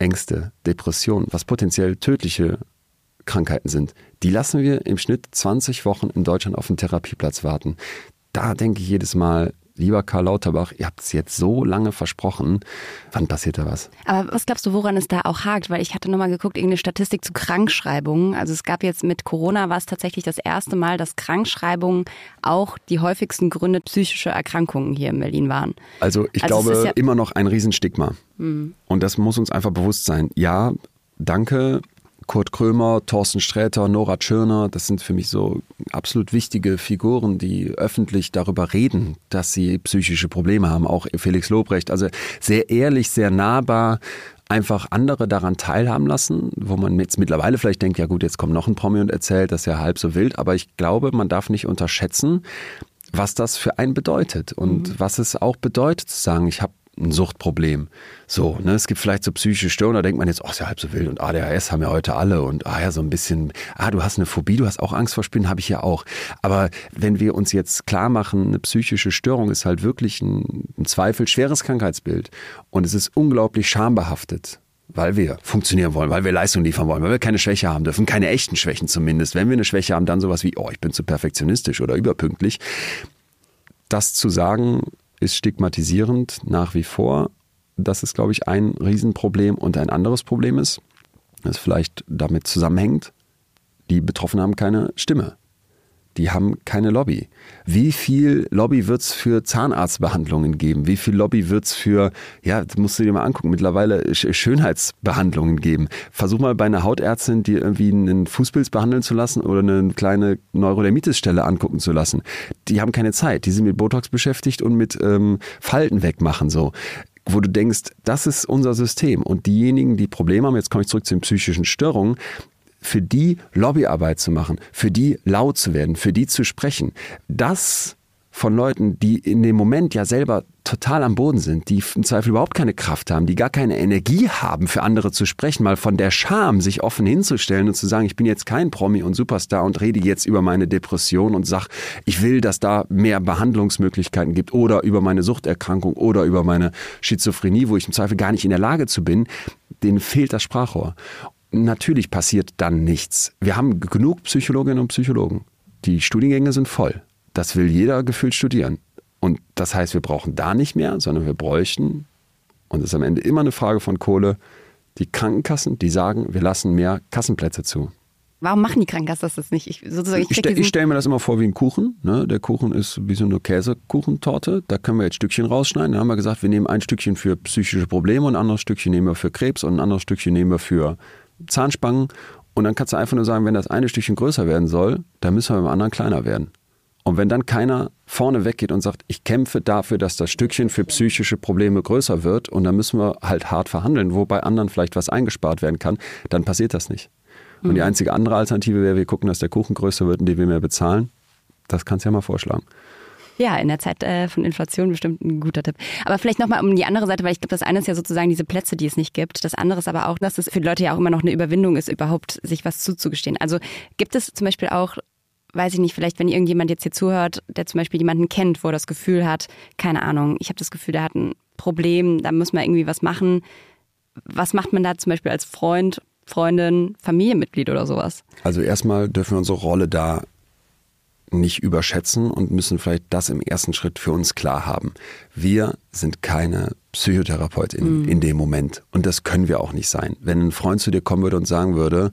Ängste, Depressionen, was potenziell tödliche Krankheiten sind, die lassen wir im Schnitt 20 Wochen in Deutschland auf den Therapieplatz warten. Da denke ich jedes Mal, lieber Karl Lauterbach, ihr habt es jetzt so lange versprochen. Wann passiert da was? Aber was glaubst du, woran es da auch hakt? Weil ich hatte nochmal geguckt, irgendeine Statistik zu Krankschreibungen. Also es gab jetzt mit Corona war es tatsächlich das erste Mal, dass Krankschreibungen auch die häufigsten Gründe psychischer Erkrankungen hier in Berlin waren. Also ich also glaube ja immer noch ein Riesenstigma. Hm. Und das muss uns einfach bewusst sein. Ja, danke Kurt Krömer, Thorsten Sträter, Nora Tschirner, das sind für mich so absolut wichtige Figuren, die öffentlich darüber reden, dass sie psychische Probleme haben. Auch Felix Lobrecht, also sehr ehrlich, sehr nahbar, einfach andere daran teilhaben lassen, wo man jetzt mittlerweile vielleicht denkt, ja gut, jetzt kommt noch ein Promi und erzählt, das ist ja halb so wild, aber ich glaube, man darf nicht unterschätzen, was das für einen bedeutet und mhm. was es auch bedeutet zu sagen, ich habe ein Suchtproblem. So, ne, es gibt vielleicht so psychische Störungen, da denkt man jetzt, oh, ist ja halb so wild und ADHS haben ja heute alle und ah ja, so ein bisschen, ah, du hast eine Phobie, du hast auch Angst vor Spinnen, habe ich ja auch. Aber wenn wir uns jetzt klar machen, eine psychische Störung ist halt wirklich ein, ein Zweifel schweres Krankheitsbild und es ist unglaublich schambehaftet weil wir funktionieren wollen, weil wir Leistung liefern wollen, weil wir keine Schwäche haben dürfen, keine echten Schwächen zumindest. Wenn wir eine Schwäche haben, dann sowas wie, oh, ich bin zu perfektionistisch oder überpünktlich. Das zu sagen, ist stigmatisierend nach wie vor. Das ist, glaube ich, ein Riesenproblem. Und ein anderes Problem ist, das vielleicht damit zusammenhängt, die Betroffenen haben keine Stimme die haben keine Lobby. Wie viel Lobby wird es für Zahnarztbehandlungen geben? Wie viel Lobby wird es für, ja, das musst du dir mal angucken, mittlerweile Schönheitsbehandlungen geben? Versuch mal bei einer Hautärztin, die irgendwie einen Fußpilz behandeln zu lassen oder eine kleine Neurodermitis-Stelle angucken zu lassen. Die haben keine Zeit. Die sind mit Botox beschäftigt und mit ähm, Falten wegmachen so wo du denkst, das ist unser System. Und diejenigen, die Probleme haben, jetzt komme ich zurück zu den psychischen Störungen, für die Lobbyarbeit zu machen, für die laut zu werden, für die zu sprechen. Das von Leuten, die in dem Moment ja selber total am Boden sind, die im Zweifel überhaupt keine Kraft haben, die gar keine Energie haben, für andere zu sprechen, mal von der Scham sich offen hinzustellen und zu sagen, ich bin jetzt kein Promi und Superstar und rede jetzt über meine Depression und sag, ich will, dass da mehr Behandlungsmöglichkeiten gibt oder über meine Suchterkrankung oder über meine Schizophrenie, wo ich im Zweifel gar nicht in der Lage zu bin, denen fehlt das Sprachrohr natürlich passiert dann nichts. Wir haben genug Psychologinnen und Psychologen. Die Studiengänge sind voll. Das will jeder gefühlt studieren. Und das heißt, wir brauchen da nicht mehr, sondern wir bräuchten, und das ist am Ende immer eine Frage von Kohle, die Krankenkassen, die sagen, wir lassen mehr Kassenplätze zu. Warum machen die Krankenkassen das nicht? Ich, ich, ich, stelle mir das immer vor wie ein Kuchen. Ne? Der Kuchen ist wie so eine Käsekuchentorte. Da können wir jetzt Stückchen rausschneiden. Dann haben wir gesagt, wir nehmen ein Stückchen für psychische Probleme und ein anderes Stückchen nehmen wir für Krebs und ein anderes Stückchen nehmen wir für Zahnspangen und dann kannst du einfach nur sagen, wenn das eine Stückchen größer werden soll, dann müssen wir beim anderen kleiner werden. Und wenn dann keiner vorne weggeht und sagt, ich kämpfe dafür, dass das Stückchen für psychische Probleme größer wird und dann müssen wir halt hart verhandeln, wo bei anderen vielleicht was eingespart werden kann, dann passiert das nicht. Und die mhm. einzige andere Alternative wäre, wir gucken, dass der Kuchen größer wird, indem wir mehr bezahlen. Das kannst du ja mal vorschlagen. Ja, in der Zeit äh, von Inflation bestimmt ein guter Tipp. Aber vielleicht nochmal um die andere Seite, weil ich glaube, das eine ist ja sozusagen diese Plätze, die es nicht gibt. Das andere ist aber auch, dass es für Leute ja auch immer noch eine Überwindung ist, überhaupt sich was zuzugestehen. Also gibt es zum Beispiel auch weiß ich nicht, vielleicht wenn irgendjemand jetzt hier zuhört, der zum Beispiel jemanden kennt, wo er das Gefühl hat, keine Ahnung, ich habe das Gefühl, der hat ein Problem, da muss man irgendwie was machen. Was macht man da zum Beispiel als Freund, Freundin, Familienmitglied oder sowas? Also erstmal dürfen wir unsere Rolle da nicht überschätzen und müssen vielleicht das im ersten Schritt für uns klar haben. Wir sind keine Psychotherapeutin mhm. in dem Moment und das können wir auch nicht sein. Wenn ein Freund zu dir kommen würde und sagen würde,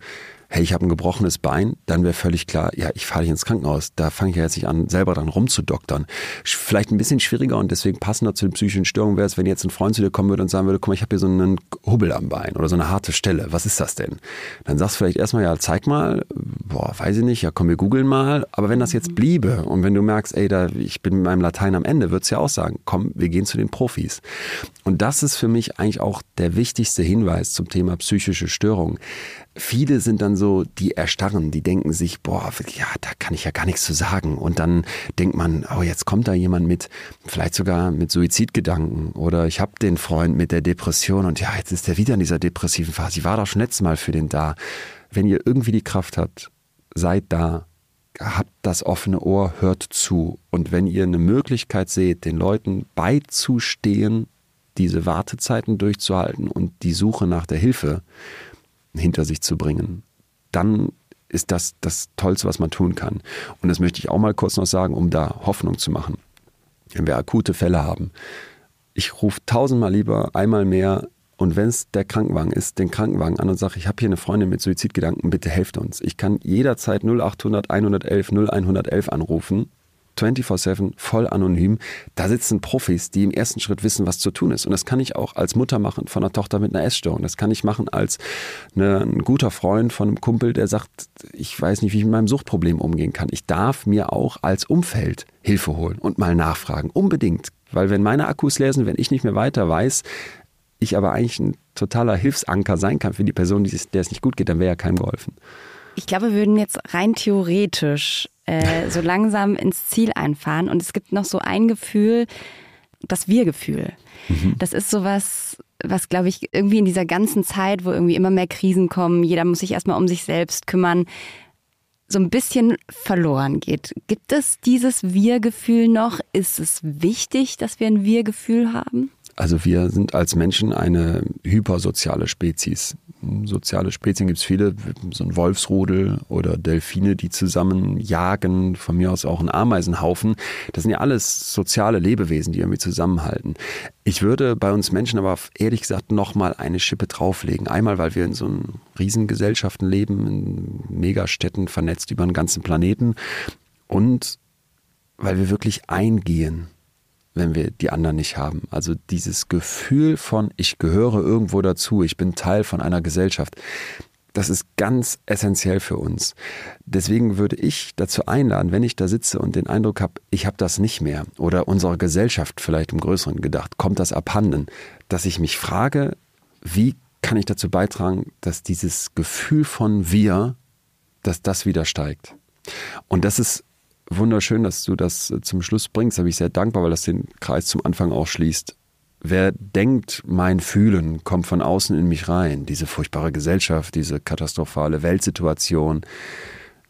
hey, ich habe ein gebrochenes Bein, dann wäre völlig klar, ja, ich fahre dich ins Krankenhaus. Da fange ich ja jetzt nicht an, selber dran rumzudoktern. Vielleicht ein bisschen schwieriger und deswegen passender zu den psychischen Störungen wäre es, wenn jetzt ein Freund zu dir kommen würde und sagen würde, guck mal, ich habe hier so einen Hubbel am Bein oder so eine harte Stelle. Was ist das denn? Dann sagst du vielleicht erstmal, ja, zeig mal, boah, weiß ich nicht, ja, komm, wir googeln mal. Aber wenn das jetzt bliebe und wenn du merkst, ey, da, ich bin mit meinem Latein am Ende, würdest du ja auch sagen, komm, wir gehen zu den Profis. Und das ist für mich eigentlich auch der wichtigste Hinweis zum Thema psychische Störungen viele sind dann so, die erstarren, die denken sich, boah, ja, da kann ich ja gar nichts zu sagen. Und dann denkt man, oh, jetzt kommt da jemand mit, vielleicht sogar mit Suizidgedanken. Oder ich habe den Freund mit der Depression und ja, jetzt ist er wieder in dieser depressiven Phase. Ich war doch schon letztes Mal für den da. Wenn ihr irgendwie die Kraft habt, seid da, habt das offene Ohr, hört zu. Und wenn ihr eine Möglichkeit seht, den Leuten beizustehen, diese Wartezeiten durchzuhalten und die Suche nach der Hilfe, hinter sich zu bringen, dann ist das das Tollste, was man tun kann. Und das möchte ich auch mal kurz noch sagen, um da Hoffnung zu machen. Wenn wir akute Fälle haben, ich rufe tausendmal lieber einmal mehr und wenn es der Krankenwagen ist, den Krankenwagen an und sage, ich habe hier eine Freundin mit Suizidgedanken, bitte helft uns. Ich kann jederzeit 0800 111 0111 anrufen 24-7, voll anonym. Da sitzen Profis, die im ersten Schritt wissen, was zu tun ist. Und das kann ich auch als Mutter machen von einer Tochter mit einer Essstörung. Das kann ich machen als eine, ein guter Freund von einem Kumpel, der sagt, ich weiß nicht, wie ich mit meinem Suchtproblem umgehen kann. Ich darf mir auch als Umfeld Hilfe holen und mal nachfragen. Unbedingt. Weil wenn meine Akkus leer sind, wenn ich nicht mehr weiter weiß, ich aber eigentlich ein totaler Hilfsanker sein kann für die Person, der es nicht gut geht, dann wäre ja keinem geholfen. Ich glaube, wir würden jetzt rein theoretisch äh, so langsam ins Ziel einfahren. Und es gibt noch so ein Gefühl, das Wir-Gefühl. Mhm. Das ist sowas, was, glaube ich, irgendwie in dieser ganzen Zeit, wo irgendwie immer mehr Krisen kommen, jeder muss sich erstmal um sich selbst kümmern, so ein bisschen verloren geht. Gibt es dieses Wir-Gefühl noch? Ist es wichtig, dass wir ein Wir-Gefühl haben? Also wir sind als Menschen eine hypersoziale Spezies. Soziale Spezien gibt es viele, so ein Wolfsrudel oder Delfine, die zusammen jagen, von mir aus auch ein Ameisenhaufen. Das sind ja alles soziale Lebewesen, die irgendwie zusammenhalten. Ich würde bei uns Menschen aber ehrlich gesagt nochmal eine Schippe drauflegen. Einmal, weil wir in so Riesengesellschaften leben, in Megastädten vernetzt über den ganzen Planeten und weil wir wirklich eingehen wenn wir die anderen nicht haben. Also dieses Gefühl von, ich gehöre irgendwo dazu, ich bin Teil von einer Gesellschaft, das ist ganz essentiell für uns. Deswegen würde ich dazu einladen, wenn ich da sitze und den Eindruck habe, ich habe das nicht mehr oder unserer Gesellschaft vielleicht im Größeren gedacht, kommt das abhanden, dass ich mich frage, wie kann ich dazu beitragen, dass dieses Gefühl von wir, dass das wieder steigt. Und das ist wunderschön, dass du das äh, zum Schluss bringst. Da bin ich sehr dankbar, weil das den Kreis zum Anfang auch schließt. Wer denkt, mein Fühlen kommt von außen in mich rein, diese furchtbare Gesellschaft, diese katastrophale Weltsituation,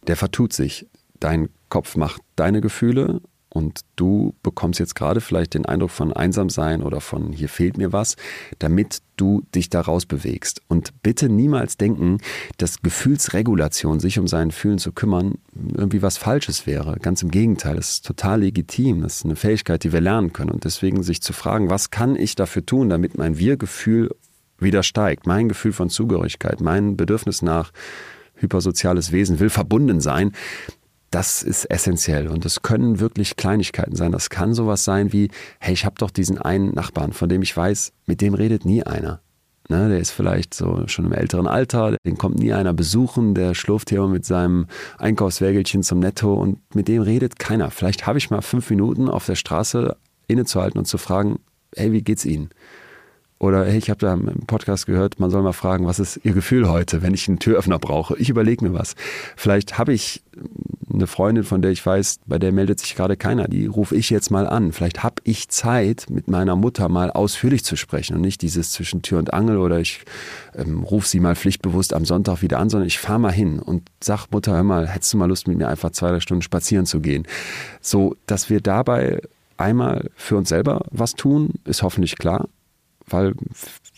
der vertut sich. Dein Kopf macht deine Gefühle und du bekommst jetzt gerade vielleicht den Eindruck von Einsamsein oder von hier fehlt mir was, damit du dich daraus bewegst. Und bitte niemals denken, dass Gefühlsregulation, sich um sein Fühlen zu kümmern, irgendwie was Falsches wäre. Ganz im Gegenteil, das ist total legitim. Das ist eine Fähigkeit, die wir lernen können. Und deswegen sich zu fragen, was kann ich dafür tun, damit mein Wir-Gefühl wieder steigt, mein Gefühl von Zugehörigkeit, mein Bedürfnis nach hypersoziales Wesen will verbunden sein, das ist essentiell. Und das können wirklich Kleinigkeiten sein. Das kann sowas sein wie, hey, ich habe doch diesen einen Nachbarn, von dem ich weiß, mit dem redet nie einer. Ne, der ist vielleicht so schon im älteren Alter, den kommt nie einer besuchen, der schlurft hier mit seinem Einkaufswägelchen zum Netto und mit dem redet keiner. Vielleicht habe ich mal fünf Minuten auf der Straße innezuhalten und zu fragen, hey, wie geht's Ihnen? Oder hey, ich habe da im Podcast gehört, man soll mal fragen, was ist Ihr Gefühl heute, wenn ich einen Türöffner brauche? Ich überlege mir was. Vielleicht habe ich eine Freundin, von der ich weiß, bei der meldet sich gerade keiner, die rufe ich jetzt mal an. Vielleicht habe ich Zeit, mit meiner Mutter mal ausführlich zu sprechen und nicht dieses zwischen Tür und Angel oder ich ähm, rufe sie mal pflichtbewusst am Sonntag wieder an, sondern ich fahre mal hin und sag Mutter, hör mal, hättest du mal Lust mit mir einfach zwei, drei Stunden spazieren zu gehen? So, dass wir dabei einmal für uns selber was tun, ist hoffentlich klar, weil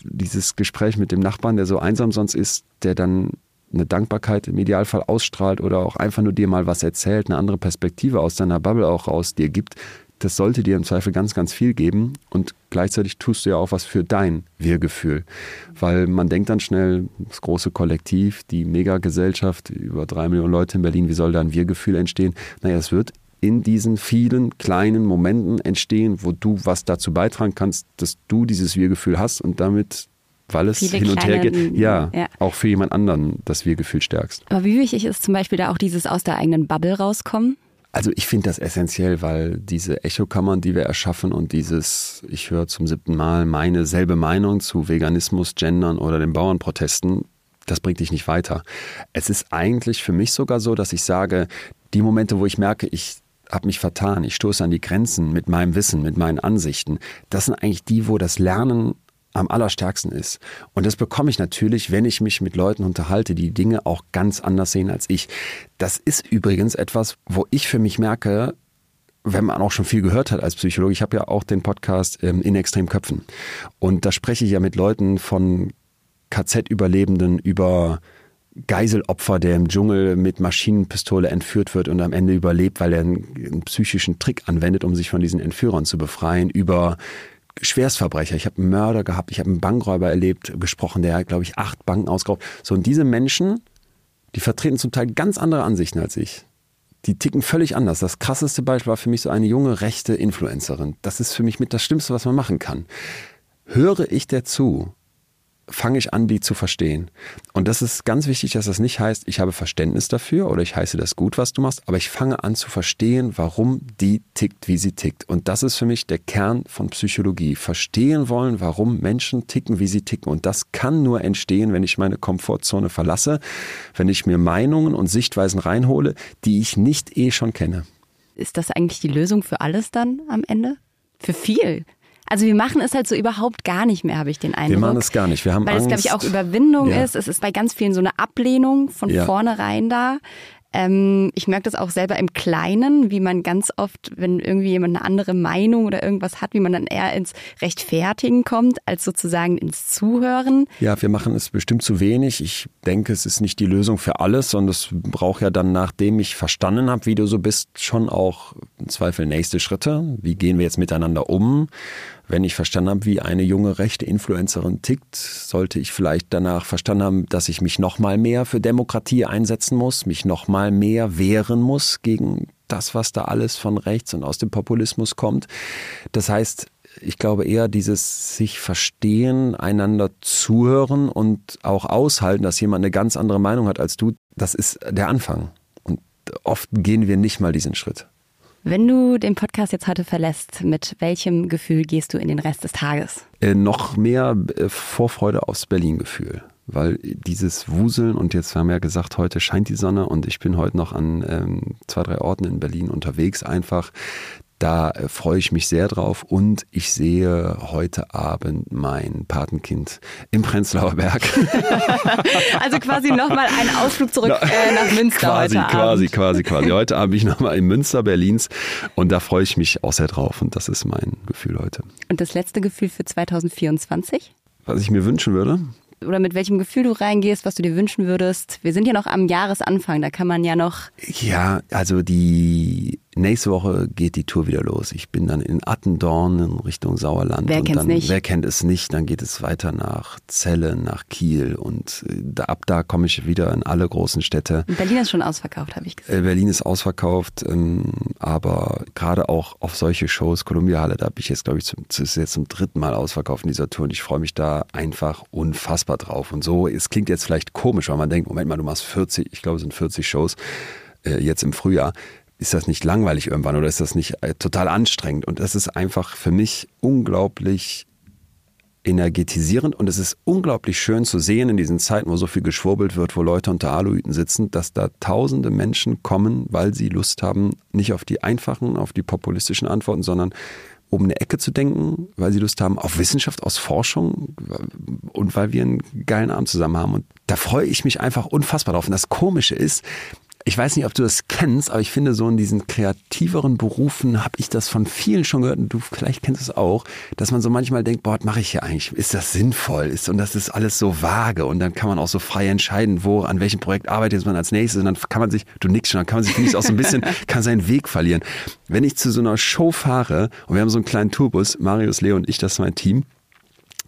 dieses Gespräch mit dem Nachbarn, der so einsam sonst ist, der dann eine Dankbarkeit im Idealfall ausstrahlt oder auch einfach nur dir mal was erzählt, eine andere Perspektive aus deiner Bubble auch raus dir gibt, das sollte dir im Zweifel ganz, ganz viel geben und gleichzeitig tust du ja auch was für dein Wir-Gefühl. Weil man denkt dann schnell, das große Kollektiv, die Megagesellschaft, über drei Millionen Leute in Berlin, wie soll da ein Wir-Gefühl entstehen? Naja, es wird in diesen vielen kleinen Momenten entstehen, wo du was dazu beitragen kannst, dass du dieses Wir-Gefühl hast und damit weil es hin und her geht, ja, ja, auch für jemand anderen das Wir-Gefühl stärkst. Aber wie wichtig ist zum Beispiel da auch dieses aus der eigenen Bubble rauskommen? Also ich finde das essentiell, weil diese Echokammern, die wir erschaffen und dieses, ich höre zum siebten Mal meine selbe Meinung zu Veganismus, Gendern oder den Bauernprotesten, das bringt dich nicht weiter. Es ist eigentlich für mich sogar so, dass ich sage, die Momente, wo ich merke, ich habe mich vertan, ich stoße an die Grenzen mit meinem Wissen, mit meinen Ansichten, das sind eigentlich die, wo das Lernen am allerstärksten ist. Und das bekomme ich natürlich, wenn ich mich mit Leuten unterhalte, die Dinge auch ganz anders sehen als ich. Das ist übrigens etwas, wo ich für mich merke, wenn man auch schon viel gehört hat als Psychologe, ich habe ja auch den Podcast ähm, in Extremköpfen. Und da spreche ich ja mit Leuten von KZ-Überlebenden über Geiselopfer, der im Dschungel mit Maschinenpistole entführt wird und am Ende überlebt, weil er einen, einen psychischen Trick anwendet, um sich von diesen Entführern zu befreien, über Schwerstverbrecher. Ich habe einen Mörder gehabt, ich habe einen Bankräuber erlebt, gesprochen, der, glaube ich, acht Banken ausgeraubt. So, und diese Menschen, die vertreten zum Teil ganz andere Ansichten als ich. Die ticken völlig anders. Das krasseste Beispiel war für mich so eine junge rechte Influencerin. Das ist für mich mit das Schlimmste, was man machen kann. Höre ich der zu fange ich an, die zu verstehen. Und das ist ganz wichtig, dass das nicht heißt, ich habe Verständnis dafür oder ich heiße das gut, was du machst, aber ich fange an zu verstehen, warum die tickt, wie sie tickt. Und das ist für mich der Kern von Psychologie. Verstehen wollen, warum Menschen ticken, wie sie ticken. Und das kann nur entstehen, wenn ich meine Komfortzone verlasse, wenn ich mir Meinungen und Sichtweisen reinhole, die ich nicht eh schon kenne. Ist das eigentlich die Lösung für alles dann am Ende? Für viel? Also wir machen es halt so überhaupt gar nicht mehr, habe ich den Eindruck. Wir machen es gar nicht. Wir haben Weil Angst. es, glaube ich, auch Überwindung ja. ist. Es ist bei ganz vielen so eine Ablehnung von ja. vornherein da. Ähm, ich merke das auch selber im Kleinen, wie man ganz oft, wenn irgendwie jemand eine andere Meinung oder irgendwas hat, wie man dann eher ins Rechtfertigen kommt, als sozusagen ins Zuhören. Ja, wir machen es bestimmt zu wenig. Ich denke, es ist nicht die Lösung für alles, sondern es braucht ja dann, nachdem ich verstanden habe, wie du so bist, schon auch im Zweifel nächste Schritte. Wie gehen wir jetzt miteinander um? Wenn ich verstanden habe, wie eine junge rechte Influencerin tickt, sollte ich vielleicht danach verstanden haben, dass ich mich noch mal mehr für Demokratie einsetzen muss, mich noch mal mehr wehren muss gegen das, was da alles von rechts und aus dem Populismus kommt. Das heißt, ich glaube eher dieses sich verstehen, einander zuhören und auch aushalten, dass jemand eine ganz andere Meinung hat als du, das ist der Anfang. Und oft gehen wir nicht mal diesen Schritt. Wenn du den Podcast jetzt heute verlässt, mit welchem Gefühl gehst du in den Rest des Tages? Äh, noch mehr äh, Vorfreude aufs Berlin-Gefühl. Weil dieses Wuseln und jetzt haben wir ja gesagt, heute scheint die Sonne und ich bin heute noch an ähm, zwei, drei Orten in Berlin unterwegs einfach. Da äh, freue ich mich sehr drauf und ich sehe heute Abend mein Patenkind im Prenzlauer Berg. also quasi nochmal ein Ausflug zurück äh, nach Münster quasi, heute Quasi, Abend. quasi, quasi. Heute Abend bin ich nochmal in Münster, Berlins und da freue ich mich auch sehr drauf und das ist mein Gefühl heute. Und das letzte Gefühl für 2024? Was ich mir wünschen würde? oder mit welchem Gefühl du reingehst, was du dir wünschen würdest. Wir sind ja noch am Jahresanfang, da kann man ja noch. Ja, also die nächste Woche geht die Tour wieder los. Ich bin dann in Attendorn in Richtung Sauerland. Wer kennt es nicht? Wer kennt es nicht? Dann geht es weiter nach Celle, nach Kiel und äh, da, ab da komme ich wieder in alle großen Städte. Berlin ist schon ausverkauft, habe ich gesehen. Äh, Berlin ist ausverkauft, ähm, aber gerade auch auf solche Shows, Columbia Halle, da habe ich jetzt, glaube ich, zum, ist jetzt zum dritten Mal ausverkauft in dieser Tour und ich freue mich da einfach unfassbar drauf. Und so, es klingt jetzt vielleicht komisch, weil man denkt, Moment mal, du machst 40, ich glaube, es sind 40 Shows äh, jetzt im Frühjahr ist das nicht langweilig irgendwann oder ist das nicht äh, total anstrengend? Und das ist einfach für mich unglaublich energetisierend und es ist unglaublich schön zu sehen in diesen Zeiten, wo so viel geschwurbelt wird, wo Leute unter Aluhüten sitzen, dass da tausende Menschen kommen, weil sie Lust haben, nicht auf die einfachen, auf die populistischen Antworten, sondern um eine Ecke zu denken, weil sie Lust haben auf Wissenschaft, aus Forschung und weil wir einen geilen Abend zusammen haben. Und da freue ich mich einfach unfassbar drauf. Und das Komische ist, ich weiß nicht, ob du das kennst, aber ich finde, so in diesen kreativeren Berufen habe ich das von vielen schon gehört und du vielleicht kennst es auch, dass man so manchmal denkt, boah, was mache ich hier eigentlich? Ist das sinnvoll? Ist, und das ist alles so vage und dann kann man auch so frei entscheiden, wo, an welchem Projekt arbeitet man als nächstes und dann kann man sich, du nix schon, dann kann man sich vielleicht auch so ein bisschen, kann seinen Weg verlieren. Wenn ich zu so einer Show fahre und wir haben so einen kleinen Tourbus, Marius, Leo und ich, das ist mein Team,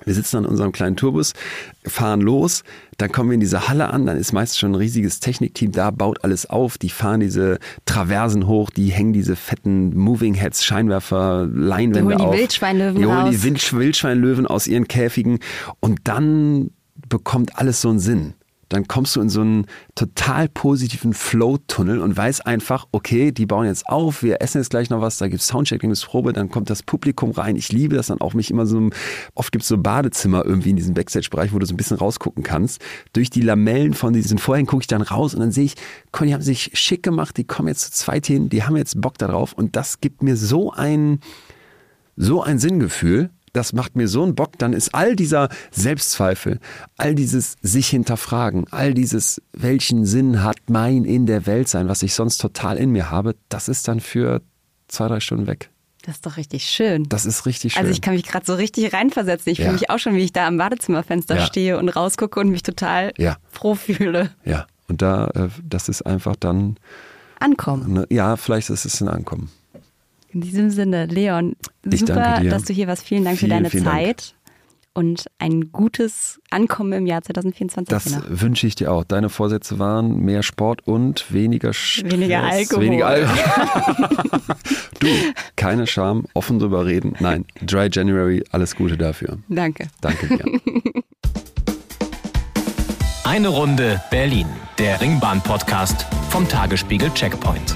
wir sitzen an unserem kleinen Tourbus, fahren los, dann kommen wir in diese Halle an, dann ist meist schon ein riesiges Technikteam da, baut alles auf, die fahren diese Traversen hoch, die hängen diese fetten Moving Heads, Scheinwerfer, Leinwände die holen auf. Die Wildschweinlöwen die holen raus. die Wild Wildschweinlöwen aus ihren Käfigen und dann bekommt alles so einen Sinn dann kommst du in so einen total positiven Flow-Tunnel und weißt einfach, okay, die bauen jetzt auf, wir essen jetzt gleich noch was, da gibt es Soundcheck, gibt es Probe, dann kommt das Publikum rein. Ich liebe das dann auch mich immer so, oft gibt es so Badezimmer irgendwie in diesem Backstage-Bereich, wo du so ein bisschen rausgucken kannst. Durch die Lamellen von diesen Vorhängen gucke ich dann raus und dann sehe ich, die haben sich schick gemacht, die kommen jetzt zu zweit hin, die haben jetzt Bock darauf und das gibt mir so ein, so ein Sinngefühl, das macht mir so einen Bock, dann ist all dieser Selbstzweifel, all dieses sich hinterfragen, all dieses, welchen Sinn hat mein in der Welt sein, was ich sonst total in mir habe, das ist dann für zwei, drei Stunden weg. Das ist doch richtig schön. Das ist richtig schön. Also ich kann mich gerade so richtig reinversetzen. Ich ja. fühle mich auch schon, wie ich da am Badezimmerfenster ja. stehe und rausgucke und mich total ja. froh fühle. Ja, und da, äh, das ist einfach dann... Ankommen. Ne, ja, vielleicht ist es ein Ankommen. In diesem Sinne, Leon, ich super, dass du hier warst. Vielen Dank vielen, für deine Zeit. Dank. Und ein gutes Ankommen im Jahr 2024. Das genau. wünsche ich dir auch. Deine Vorsätze waren mehr Sport und weniger Stress. Weniger Alkohol. Weniger Alkohol. du, keine Scham, offen drüber reden. Nein, Dry January, alles Gute dafür. Danke. Danke dir. Eine Runde Berlin, der Ringbahn-Podcast vom Tagesspiegel Checkpoint.